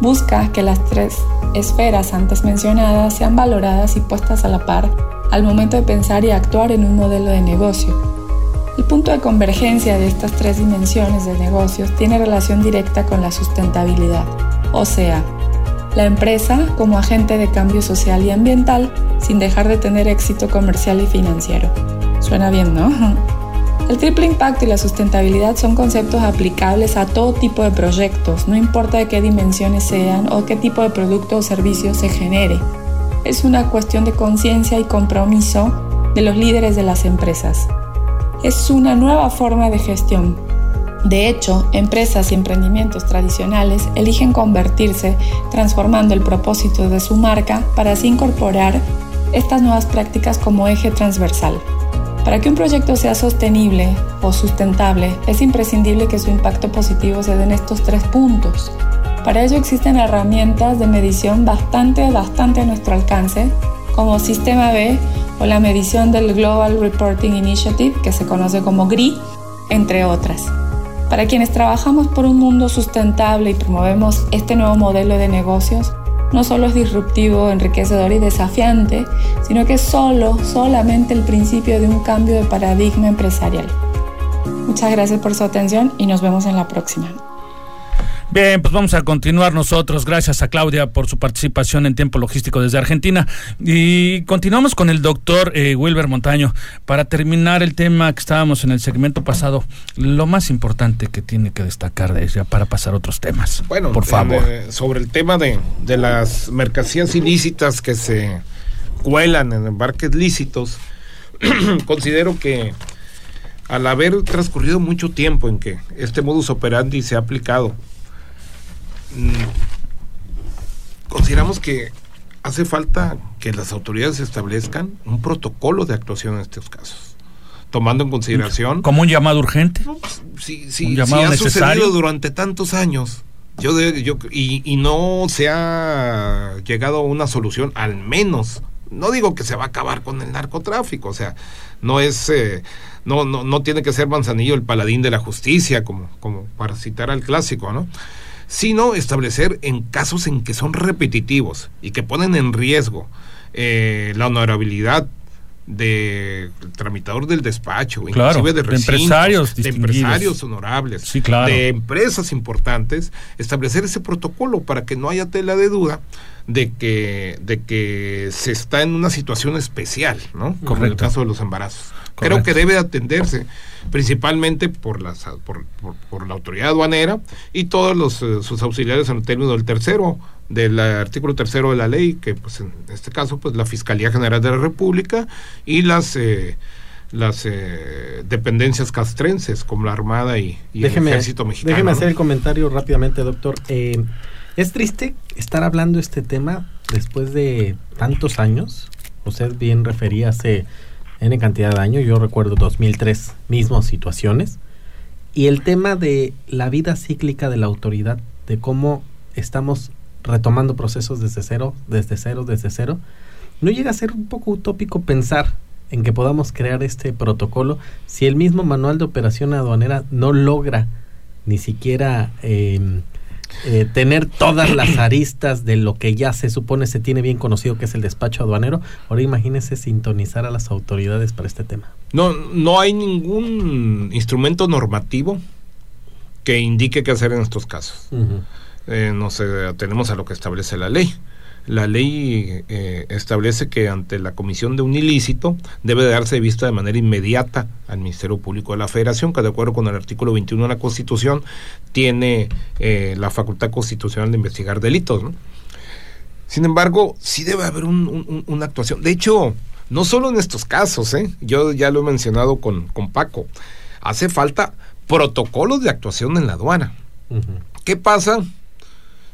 Busca que las tres esferas antes mencionadas sean valoradas y puestas a la par al momento de pensar y actuar en un modelo de negocio. El punto de convergencia de estas tres dimensiones de negocios tiene relación directa con la sustentabilidad, o sea, la empresa como agente de cambio social y ambiental sin dejar de tener éxito comercial y financiero. Suena bien, ¿no? El triple impacto y la sustentabilidad son conceptos aplicables a todo tipo de proyectos, no importa de qué dimensiones sean o qué tipo de producto o servicio se genere. Es una cuestión de conciencia y compromiso de los líderes de las empresas es una nueva forma de gestión. De hecho, empresas y emprendimientos tradicionales eligen convertirse transformando el propósito de su marca para así incorporar estas nuevas prácticas como eje transversal. Para que un proyecto sea sostenible o sustentable, es imprescindible que su impacto positivo se dé en estos tres puntos. Para ello existen herramientas de medición bastante, bastante a nuestro alcance, como Sistema B o la medición del Global Reporting Initiative, que se conoce como GRI, entre otras. Para quienes trabajamos por un mundo sustentable y promovemos este nuevo modelo de negocios, no solo es disruptivo, enriquecedor y desafiante, sino que es solo, solamente el principio de un cambio de paradigma empresarial. Muchas gracias por su atención y nos vemos en la próxima. Bien, pues vamos a continuar nosotros. Gracias a Claudia por su participación en tiempo logístico desde Argentina. Y continuamos con el doctor eh, Wilber Montaño. Para terminar el tema que estábamos en el segmento pasado, lo más importante que tiene que destacar de ella para pasar a otros temas. Bueno, por en, favor. eh, sobre el tema de, de las mercancías ilícitas que se cuelan en embarques lícitos, considero que al haber transcurrido mucho tiempo en que este modus operandi se ha aplicado, consideramos que hace falta que las autoridades establezcan un protocolo de actuación en estos casos, tomando en consideración Como un llamado urgente. si, si, Un si ha necesario. sucedido durante tantos años yo, de- yo y, y no se ha llegado a una solución al menos no digo que se va a acabar con el narcotráfico o sea no es eh, no, no no tiene que ser Manzanillo el paladín de la justicia como como para citar al clásico no sino establecer en casos en que son repetitivos y que ponen en riesgo eh, la honorabilidad de tramitador del despacho, Claro, inclusive de, de recintos, empresarios de empresarios honorables, Sí, claro. de empresas importantes, establecer ese protocolo para que no haya tela de duda de que de que se está en una situación especial, ¿no? Como en el caso de los embarazos. Correcto. Creo que debe atenderse principalmente por, las, por, por- por la autoridad aduanera y todos los, eh, sus auxiliares en el término del tercero, del artículo tercero de la ley, que pues en este caso pues la Fiscalía General de la República y las eh, las eh, dependencias castrenses como la Armada y, y déjeme, el Ejército Mexicano. déjeme hacer el comentario rápidamente, doctor. Eh, Es triste estar hablando este tema después de tantos años. Usted bien refería hace N cantidad de años, yo recuerdo 2003, mismas situaciones. Y el tema de la vida cíclica de la autoridad, de cómo estamos retomando procesos desde cero, desde cero, desde cero, no llega a ser un poco utópico pensar en que podamos crear este protocolo si el mismo manual de operación aduanera no logra ni siquiera eh, eh, tener todas las aristas de lo que ya se supone se tiene bien conocido que es el despacho aduanero. Ahora imagínese sintonizar a las autoridades para este tema. No, no hay ningún instrumento normativo que indique qué hacer en estos casos. Eh, nos atenemos a lo que establece la ley. La ley eh, establece que ante la comisión de un ilícito debe darse vista de manera inmediata al Ministerio Público de la Federación, que de acuerdo con el artículo 21 de la Constitución tiene eh, la facultad constitucional de investigar delitos. ¿no? Sin embargo, sí debe haber un- un- una actuación. De hecho, no solo en estos casos, ¿eh? yo ya lo he mencionado con, con Paco, hace falta protocolos de actuación en la aduana. ¿Qué pasa?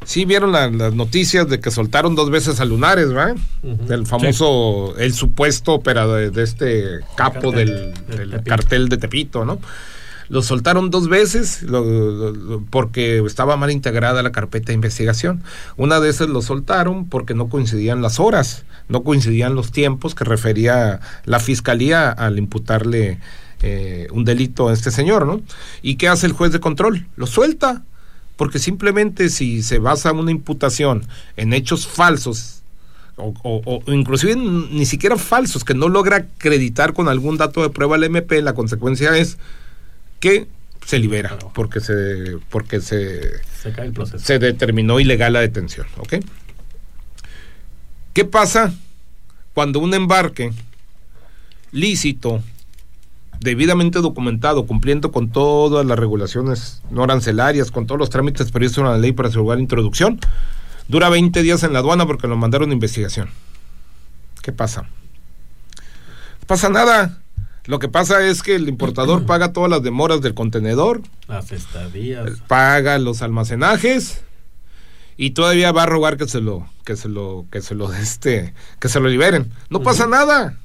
Sí vieron la- las noticias de que soltaron dos veces a Lunares, ¿va? Del famoso, el supuesto operador de este capo del, del cartel de Tepito, ¿no? Lo soltaron dos veces lo- lo- lo- porque estaba mal integrada la carpeta de investigación. Una de esas lo soltaron porque no coincidían las horas, no coincidían los tiempos que refería la fiscalía al imputarle eh, un delito a este señor, ¿no? ¿Y qué hace el juez de control? Lo suelta, porque simplemente si se basa una imputación en hechos falsos, o, o- o inclusive ni siquiera falsos, que no logra acreditar con algún dato de prueba al MP, la consecuencia es que se libera, porque se, porque se, Se cae el proceso. se determinó ilegal la detención, ¿ok? ¿Qué pasa cuando un embarque lícito, debidamente documentado, cumpliendo con todas las regulaciones no arancelarias, con todos los trámites previstos en la ley para su lugar de introducción, dura 20 días en la aduana porque lo mandaron a investigación? ¿Qué pasa? No pasa nada. Lo que pasa es que el importador paga todas las demoras del contenedor, Las estadías. paga los almacenajes y todavía va a rogar que se lo que se lo que se lo este que se lo liberen no pasa nada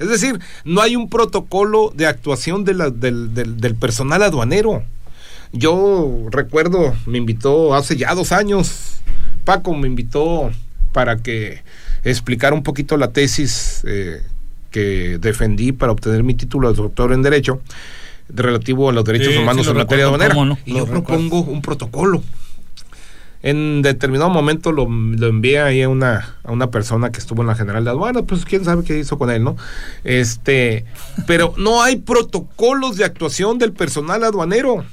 es decir no hay un protocolo de actuación de la- del, del- del personal aduanero. Yo recuerdo me invitó hace ya dos años Paco me invitó para que explicara un poquito la tesis eh, que defendí para obtener mi título de doctor en derecho de relativo a los derechos Sí, humanos sí lo en materia recuerdo, aduanera. cómo no, y yo recuerdo. propongo un protocolo en determinado momento lo, lo envié ahí a una, a una persona que estuvo en la General de Aduanas, pues quién sabe qué hizo con él, ¿no? Este, pero no hay protocolos de actuación del personal aduanero.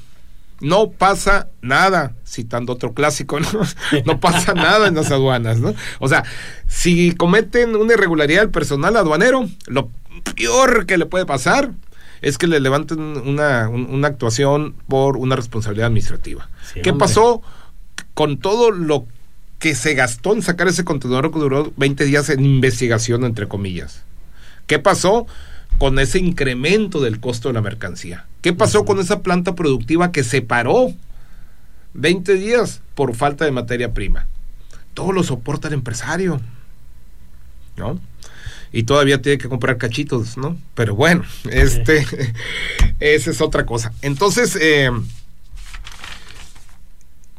No pasa nada, citando otro clásico, ¿no? No pasa nada en las aduanas, ¿no? O sea, si cometen una irregularidad el personal aduanero, lo peor que le puede pasar es que le levanten una, un- una actuación por una responsabilidad administrativa. Sí, ¿Qué hombre. pasó con todo lo que se gastó en sacar ese contenedor que duró 20 días en investigación, entre comillas? ¿Qué pasó con ese incremento del costo de la mercancía? ¿Qué pasó con esa planta productiva que se paró 20 días por falta de materia prima? Todo lo soporta el empresario, ¿no? Y todavía tiene que comprar cachitos, ¿no? Pero bueno, este, esa es otra cosa. Entonces, eh,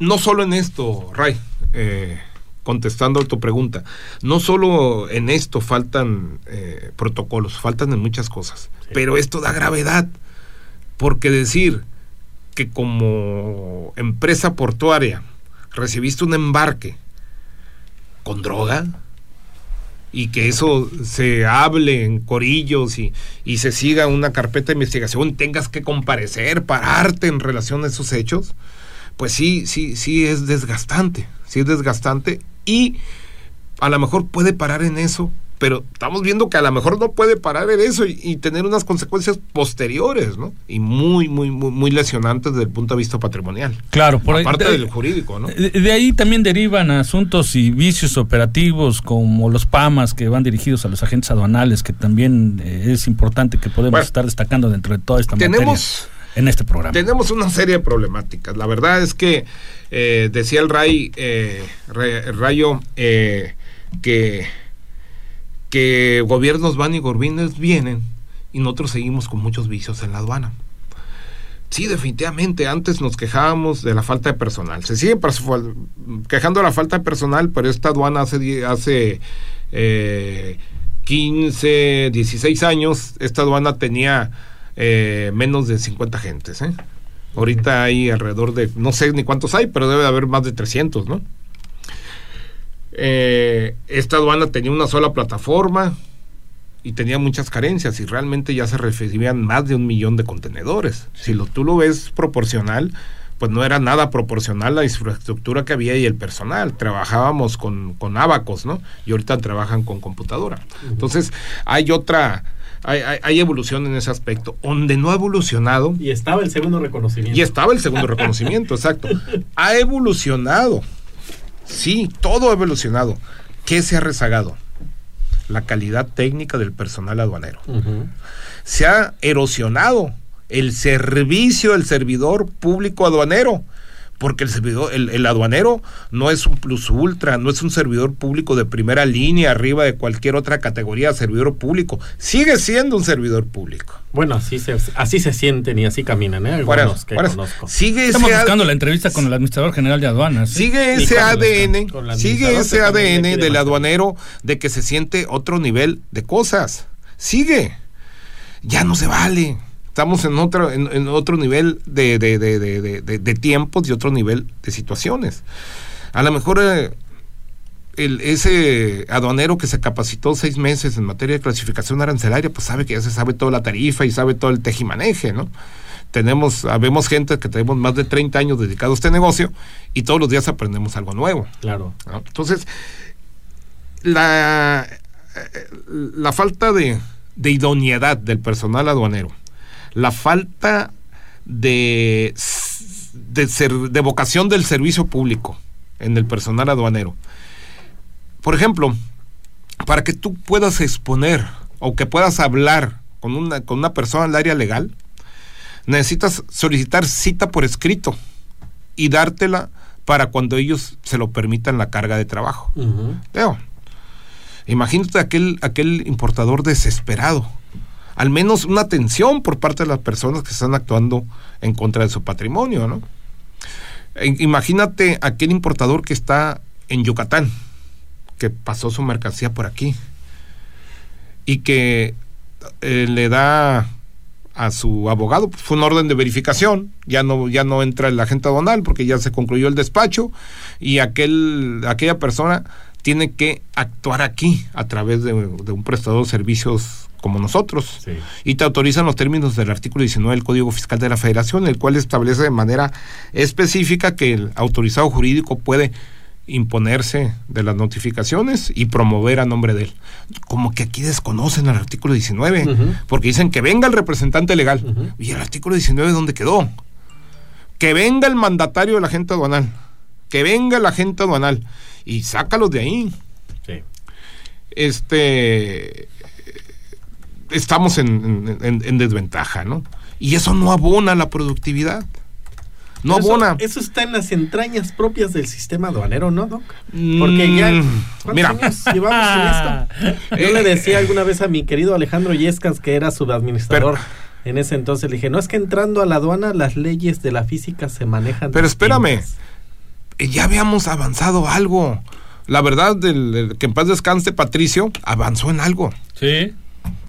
no solo en esto, Ray, eh, contestando a tu pregunta, no solo en esto faltan eh, protocolos, faltan en muchas cosas, pero esto da gravedad, porque decir que como empresa portuaria recibiste un embarque con droga y que eso se hable en corillos y, y se siga una carpeta de investigación, tengas que comparecer, pararte en relación a esos hechos, pues sí, sí, sí es desgastante, sí es desgastante y a lo mejor puede parar en eso, pero estamos viendo que a lo mejor no puede parar en eso y, y tener unas consecuencias posteriores, ¿no? Y muy, muy, muy, muy lesionantes desde el punto de vista patrimonial. Claro, por Aparte de- del jurídico, ¿no? De, de ahí también derivan asuntos y vicios operativos como los PAMAS que van dirigidos a los agentes aduanales, que también eh, es importante que podemos Bueno. estar destacando dentro de toda esta Tenemos- materia. En este programa. Tenemos una serie de problemáticas. La verdad es que eh, decía el Ray, eh, Ra- Rayo eh, que, que gobiernos van y gobiernos vienen y nosotros seguimos con muchos vicios en la aduana. Sí, definitivamente, antes nos quejábamos de la falta de personal. Se sigue quejando de la falta de personal, pero esta aduana hace, hace eh, 15, 16 años, esta aduana tenía eh, menos de 50 gentes. ¿eh? Ahorita hay alrededor de, no sé ni cuántos hay, pero debe de haber más de 300, ¿no? Eh, esta aduana tenía una sola plataforma y tenía muchas carencias y realmente ya se recibían más de un millón de contenedores. Si lo, tú lo ves proporcional, pues no era nada proporcional la infraestructura que había y el personal. Trabajábamos con, con abacos, ¿no? Y ahorita trabajan con computadora. Entonces, hay otra, hay, hay, hay evolución en ese aspecto. Donde no ha evolucionado, Y estaba el segundo reconocimiento. y estaba el segundo reconocimiento, exacto. Ha evolucionado. Sí, todo ha evolucionado. ¿Qué se ha rezagado? La calidad técnica del personal aduanero. Se ha erosionado el servicio del servidor público aduanero. Porque el servidor, el, el aduanero no es un plus ultra, no es un servidor público de primera línea arriba de cualquier otra categoría de servidor público. Sigue siendo un servidor público. Bueno, así se, así se sienten y así caminan, ¿eh? Algunos que conozco. Sigue Estamos ese buscando la entrevista con el administrador general de aduanas. ¿sí? Sigue ese ADN, sigue ese ADN del más. aduanero de que se siente otro nivel de cosas. Sigue. Ya no se vale. Estamos en otro, en, en otro nivel de, de, de, de, tiempos y otro nivel de situaciones. A lo mejor eh, el, ese aduanero que se capacitó seis meses en materia de clasificación arancelaria, pues sabe que ya se sabe toda la tarifa y sabe todo el tejimaneje, ¿no? Tenemos, habemos gente que tenemos más de 30 años dedicados a este negocio y todos los días aprendemos algo nuevo. Claro. ¿no? Entonces, la, eh, la falta de, de idoneidad del personal aduanero, la falta de, de, ser- de vocación del servicio público en el personal aduanero. Por ejemplo, para que tú puedas exponer o que puedas hablar con una, con una persona del área legal, necesitas solicitar cita por escrito y dártela para cuando ellos se lo permitan la carga de trabajo. Ujú. Veo. Imagínate aquel, aquel importador desesperado. Al menos una atención por parte de las personas que están actuando en contra de su patrimonio, ¿no? E- Imagínate aquel importador que está en Yucatán, que pasó su mercancía por aquí y que eh, le da a su abogado pues, fue una orden de verificación ya no ya no entra el agente aduanal porque ya se concluyó el despacho y aquel aquella persona tiene que actuar aquí a través de, de un prestador de servicios como nosotros y te autorizan los términos del artículo 19 del Código Fiscal de la Federación el cual establece de manera específica que el autorizado jurídico puede imponerse de las notificaciones y promover a nombre de él. Como que aquí desconocen el artículo 19, Ujú. porque dicen que venga el representante legal. ¿Y el artículo 19 dónde quedó? Que venga el mandatario de la agente aduanal, que venga el agente aduanal y sácalos de ahí. Sí. Este estamos en, en- en desventaja, ¿no? Y eso no abona la productividad. No Pero abona. Eso, está en las entrañas propias del sistema aduanero, ¿no, Doc? Porque ya. Mm, ¿cuántos mira. años llevamos en esto? Yo le decía alguna vez a mi querido Alejandro Yescas, que era subadministrador en ese entonces, le dije: No es que entrando a la aduana las leyes de la física se manejan. Pero espérame, distintas". eh, ya habíamos avanzado algo. La verdad, del, del- que en paz descanse Patricio, avanzó en algo. Sí.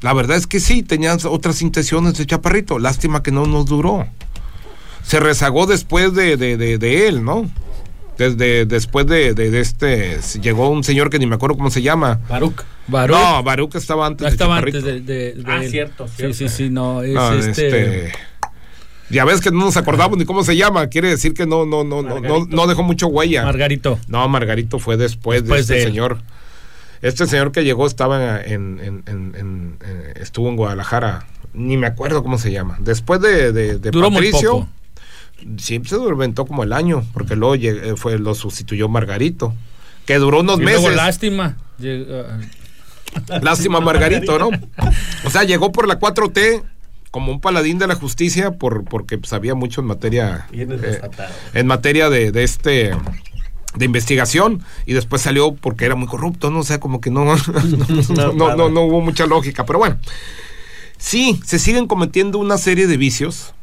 La verdad es que sí, tenías otras intenciones de Chaparrito. Lástima que no nos duró. Se rezagó después de, de, de- de él, ¿no? Desde después de, de- de este, llegó un señor que ni me acuerdo cómo se llama. Baruch. Baruch. No, Baruch estaba antes. No, estaba antes de, de- de Ah, cierto, Sí, sí, sí, no, es No, este... este, Ya ves que no nos acordamos ni cómo se llama. Quiere decir que no, no, no, no, no, no dejó mucho huella. Margarito. No, Margarito fue después, Después de este señor. Este señor que llegó estaba en, en- en- en- eh, estuvo en Guadalajara, ni me acuerdo cómo se llama. Después de, de, de Duró muy Patricio, poco. sí se durmentó como el año, porque luego eh, fue lo sustituyó Margarito, que duró unos Y meses. luego lástima. Llega- Lástima Margarito, ¿no? O sea, llegó por la 4T como un paladín de la justicia por porque sabía mucho en materia eh, en materia de, de este de investigación y después salió porque era muy corrupto, no o sea, como que no no, no, no, no hubo mucha lógica, pero bueno. Sí, se siguen cometiendo una serie de vicios,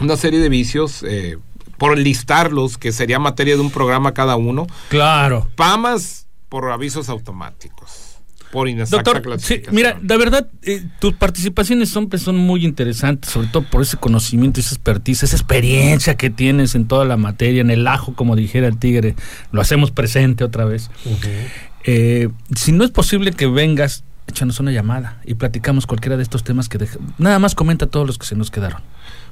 una serie de vicios eh, por listarlos, que sería materia de un programa cada uno. Claro. Pamas por avisos automáticos, por inexacta Doctor, sí, mira, la verdad, eh, tus participaciones son, pues, son muy interesantes, sobre todo por ese conocimiento, esa expertise, esa experiencia que tienes en toda la materia, en el ajo, como dijera el tigre, lo hacemos presente otra vez. Eh, si no es posible que vengas, échanos una llamada y platicamos cualquiera de estos temas que deja. Nada más comenta todos los que se nos quedaron.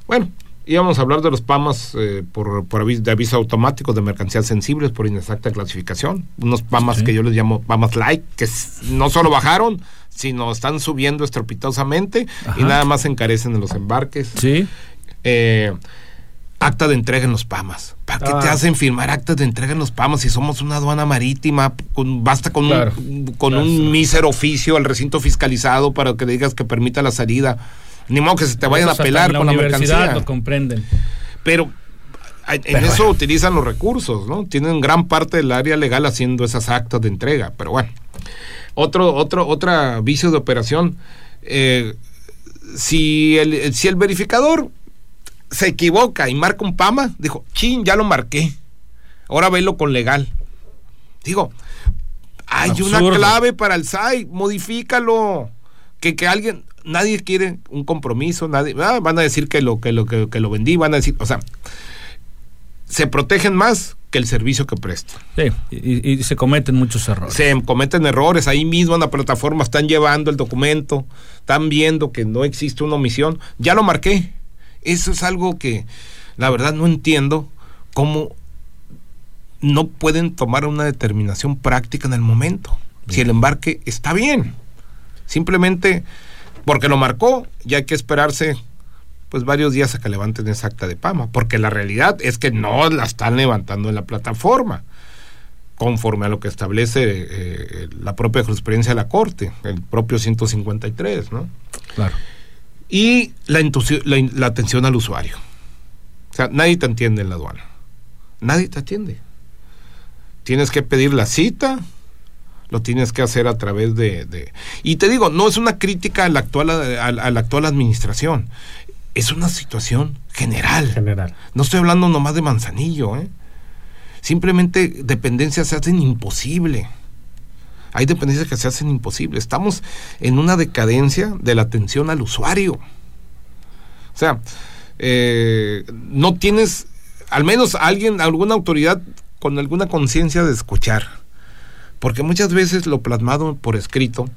Bueno, íbamos a hablar de los PAMAS eh, por, por aviso, de aviso automático de mercancías sensibles por inexacta clasificación. Unos PAMAS que yo les llamo PAMAS Light, que no solo bajaron, sino están subiendo estrepitosamente y nada más encarecen en los embarques. Sí. Eh, acta de entrega en los PAMAS. ¿Para qué te Ah. hacen firmar actas de entrega en los PAMAS si somos una aduana marítima? Con, basta con Claro. un, con un mísero oficio al recinto fiscalizado para que digas que permita la salida. Ni modo que se te vayan a Esos pelar la con la mercancía. lo comprenden. Pero a- en Pero eso bueno. utilizan los recursos, ¿no? Tienen gran parte del área legal haciendo esas actas de entrega. Pero bueno, otro, otro, otra vicio de operación. eh, si, el, si el verificador se equivoca y marca un PAMA, dijo, chin, ya lo marqué. Ahora velo con legal. Digo, hay una clave para el SAI, modifícalo. Que, que alguien, nadie quiere un compromiso, nadie, ah, van a decir que lo, que lo, que, que lo vendí, van a decir, o sea, se protegen más que el servicio que prestan. Sí, y, y se cometen muchos errores. Se cometen errores, ahí mismo en la plataforma están llevando el documento, están viendo que no existe una omisión, ya lo marqué. Eso es algo que la verdad no entiendo cómo no pueden tomar una determinación práctica en el momento. Si el embarque está bien. Simplemente porque lo marcó, ya hay que esperarse pues varios días a que levanten esa acta de PAMA, porque la realidad es que no la están levantando en la plataforma, conforme a lo que establece eh, la propia jurisprudencia de la Corte, el propio 153, ¿no? Claro. Y la atención al usuario. O sea, nadie te atiende en la aduana. Nadie te atiende. Tienes que pedir la cita, lo tienes que hacer a través de... de- y te digo, no es una crítica a la actual, a, a la actual administración, es una situación general. General. No estoy hablando nomás de Manzanillo, ¿eh? Simplemente dependencias se hacen imposible. Hay dependencias que se hacen imposible. Estamos en una decadencia de la atención al usuario. O sea, eh, no tienes, al menos alguien, alguna autoridad con alguna conciencia de escuchar. Porque muchas veces lo plasmado por escrito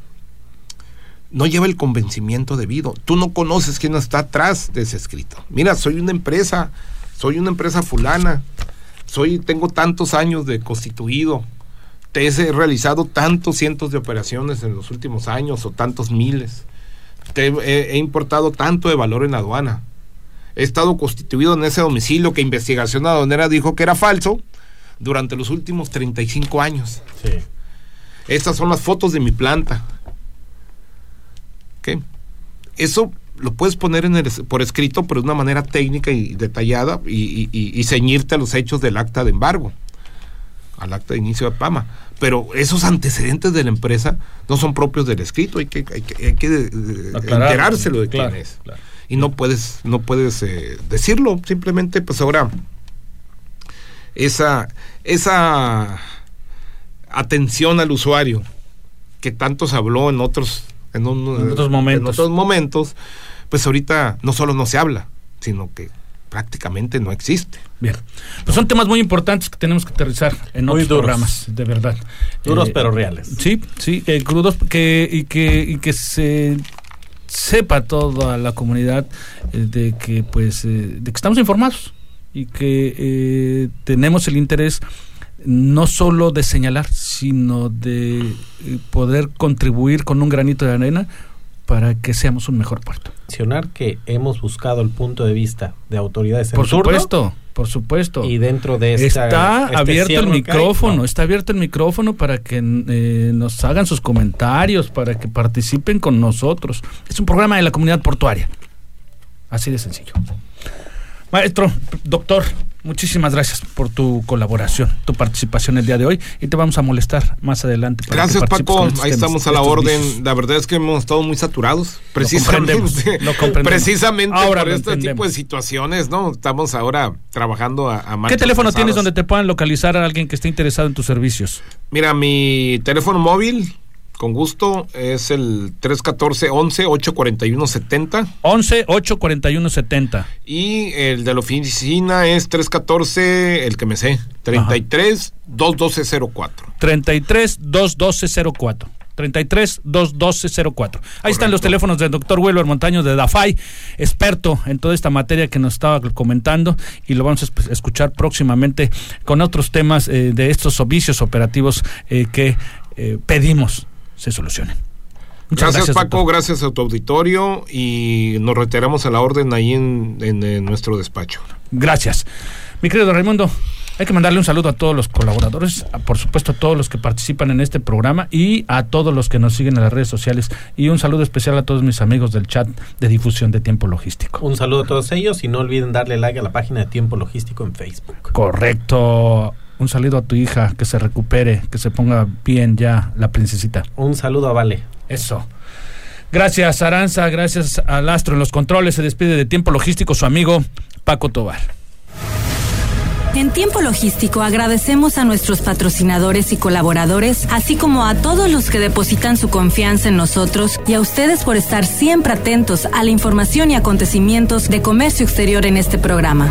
no lleva el convencimiento debido. Tú no conoces quién está atrás de ese escrito. Mira, soy una empresa, soy una empresa fulana, soy, tengo tantos años de constituido, te he realizado tantos cientos de operaciones en los últimos años o tantos miles, te he, he importado tanto de valor en la aduana, he estado constituido en ese domicilio que investigación aduanera dijo que era falso durante los últimos 35 años. Sí. Estas son las fotos de mi planta. ¿Ok? Eso lo puedes poner en el- por escrito, pero de una manera técnica y detallada y, y- ceñirte a los hechos del acta de embargo, al acta de inicio de PAMA. Pero esos antecedentes de la empresa no son propios del escrito, hay que, hay que, hay que, eh, enterárselo de claro, quién es. claro. Y no puedes, no puedes eh, decirlo, simplemente pues ahora esa, esa atención al usuario que tanto se habló en otros en, un- En otros momentos. en otros momentos, pues ahorita no solo no se habla, sino que prácticamente no existe. Bien. Pues son temas muy importantes que tenemos que aterrizar en Muy otros duros. programas, de verdad. Duros Eh, pero reales. Sí, sí, eh, crudos que, y, que, y que se sepa toda la comunidad eh, de que pues eh, de que estamos informados y que eh, tenemos el interés no solo de señalar, sino de eh, poder contribuir con un granito de arena para que seamos un mejor puerto. Mencionar que hemos buscado el punto de vista de autoridades en Por turno supuesto, por supuesto. y dentro de esta, está este abierto el micrófono, no. está abierto el micrófono para que eh, nos hagan sus comentarios, para que participen con nosotros. Es un programa de la comunidad portuaria. Así de sencillo. Maestro, doctor, muchísimas gracias por tu colaboración, tu participación el día de hoy y te vamos a molestar más adelante. para Gracias Paco, estos ahí temas, estamos a la orden. vicios. La verdad es que hemos estado muy saturados, precisamente, lo comprendemos. precisamente Ahora por este tipo de situaciones, ¿no? Estamos ahora trabajando a, a ¿Qué teléfono tienes donde te puedan localizar a alguien que esté interesado en tus servicios? Mira, mi teléfono móvil, con gusto, es el 314-11-841-70 11 841 70. y el de la oficina es 314, el que me sé, 33 212-04. 33 212 04. 33 212 04. Ahí están los teléfonos del doctor Wilber Montaño de DAFAI, experto en toda esta materia que nos estaba comentando y lo vamos a escuchar próximamente con otros temas eh, de estos vicios operativos eh, que eh, pedimos se solucionen. Muchas Gracias, Paco, doctor. gracias a tu auditorio y nos reiteramos a la orden ahí en, en, en nuestro despacho. Gracias. Mi querido Raimundo, hay que mandarle un saludo a todos los colaboradores, a- por supuesto a todos los que participan en este programa y a todos los que nos siguen en las redes sociales y un saludo especial a todos mis amigos del chat de difusión de tiempo logístico. Un saludo a todos ellos y no olviden darle like a la página de Tiempo Logístico en Facebook. Correcto. Un saludo a tu hija, que se recupere, que se ponga bien ya la princesita. Un saludo a Vale. Eso. Gracias, Aranza. Gracias al Astro en los controles. Se despide de tiempo logístico su amigo Paco Tobar. En tiempo logístico agradecemos a nuestros patrocinadores y colaboradores, así como a todos los que depositan su confianza en nosotros y a ustedes por estar siempre atentos a la información y acontecimientos de comercio exterior en este programa.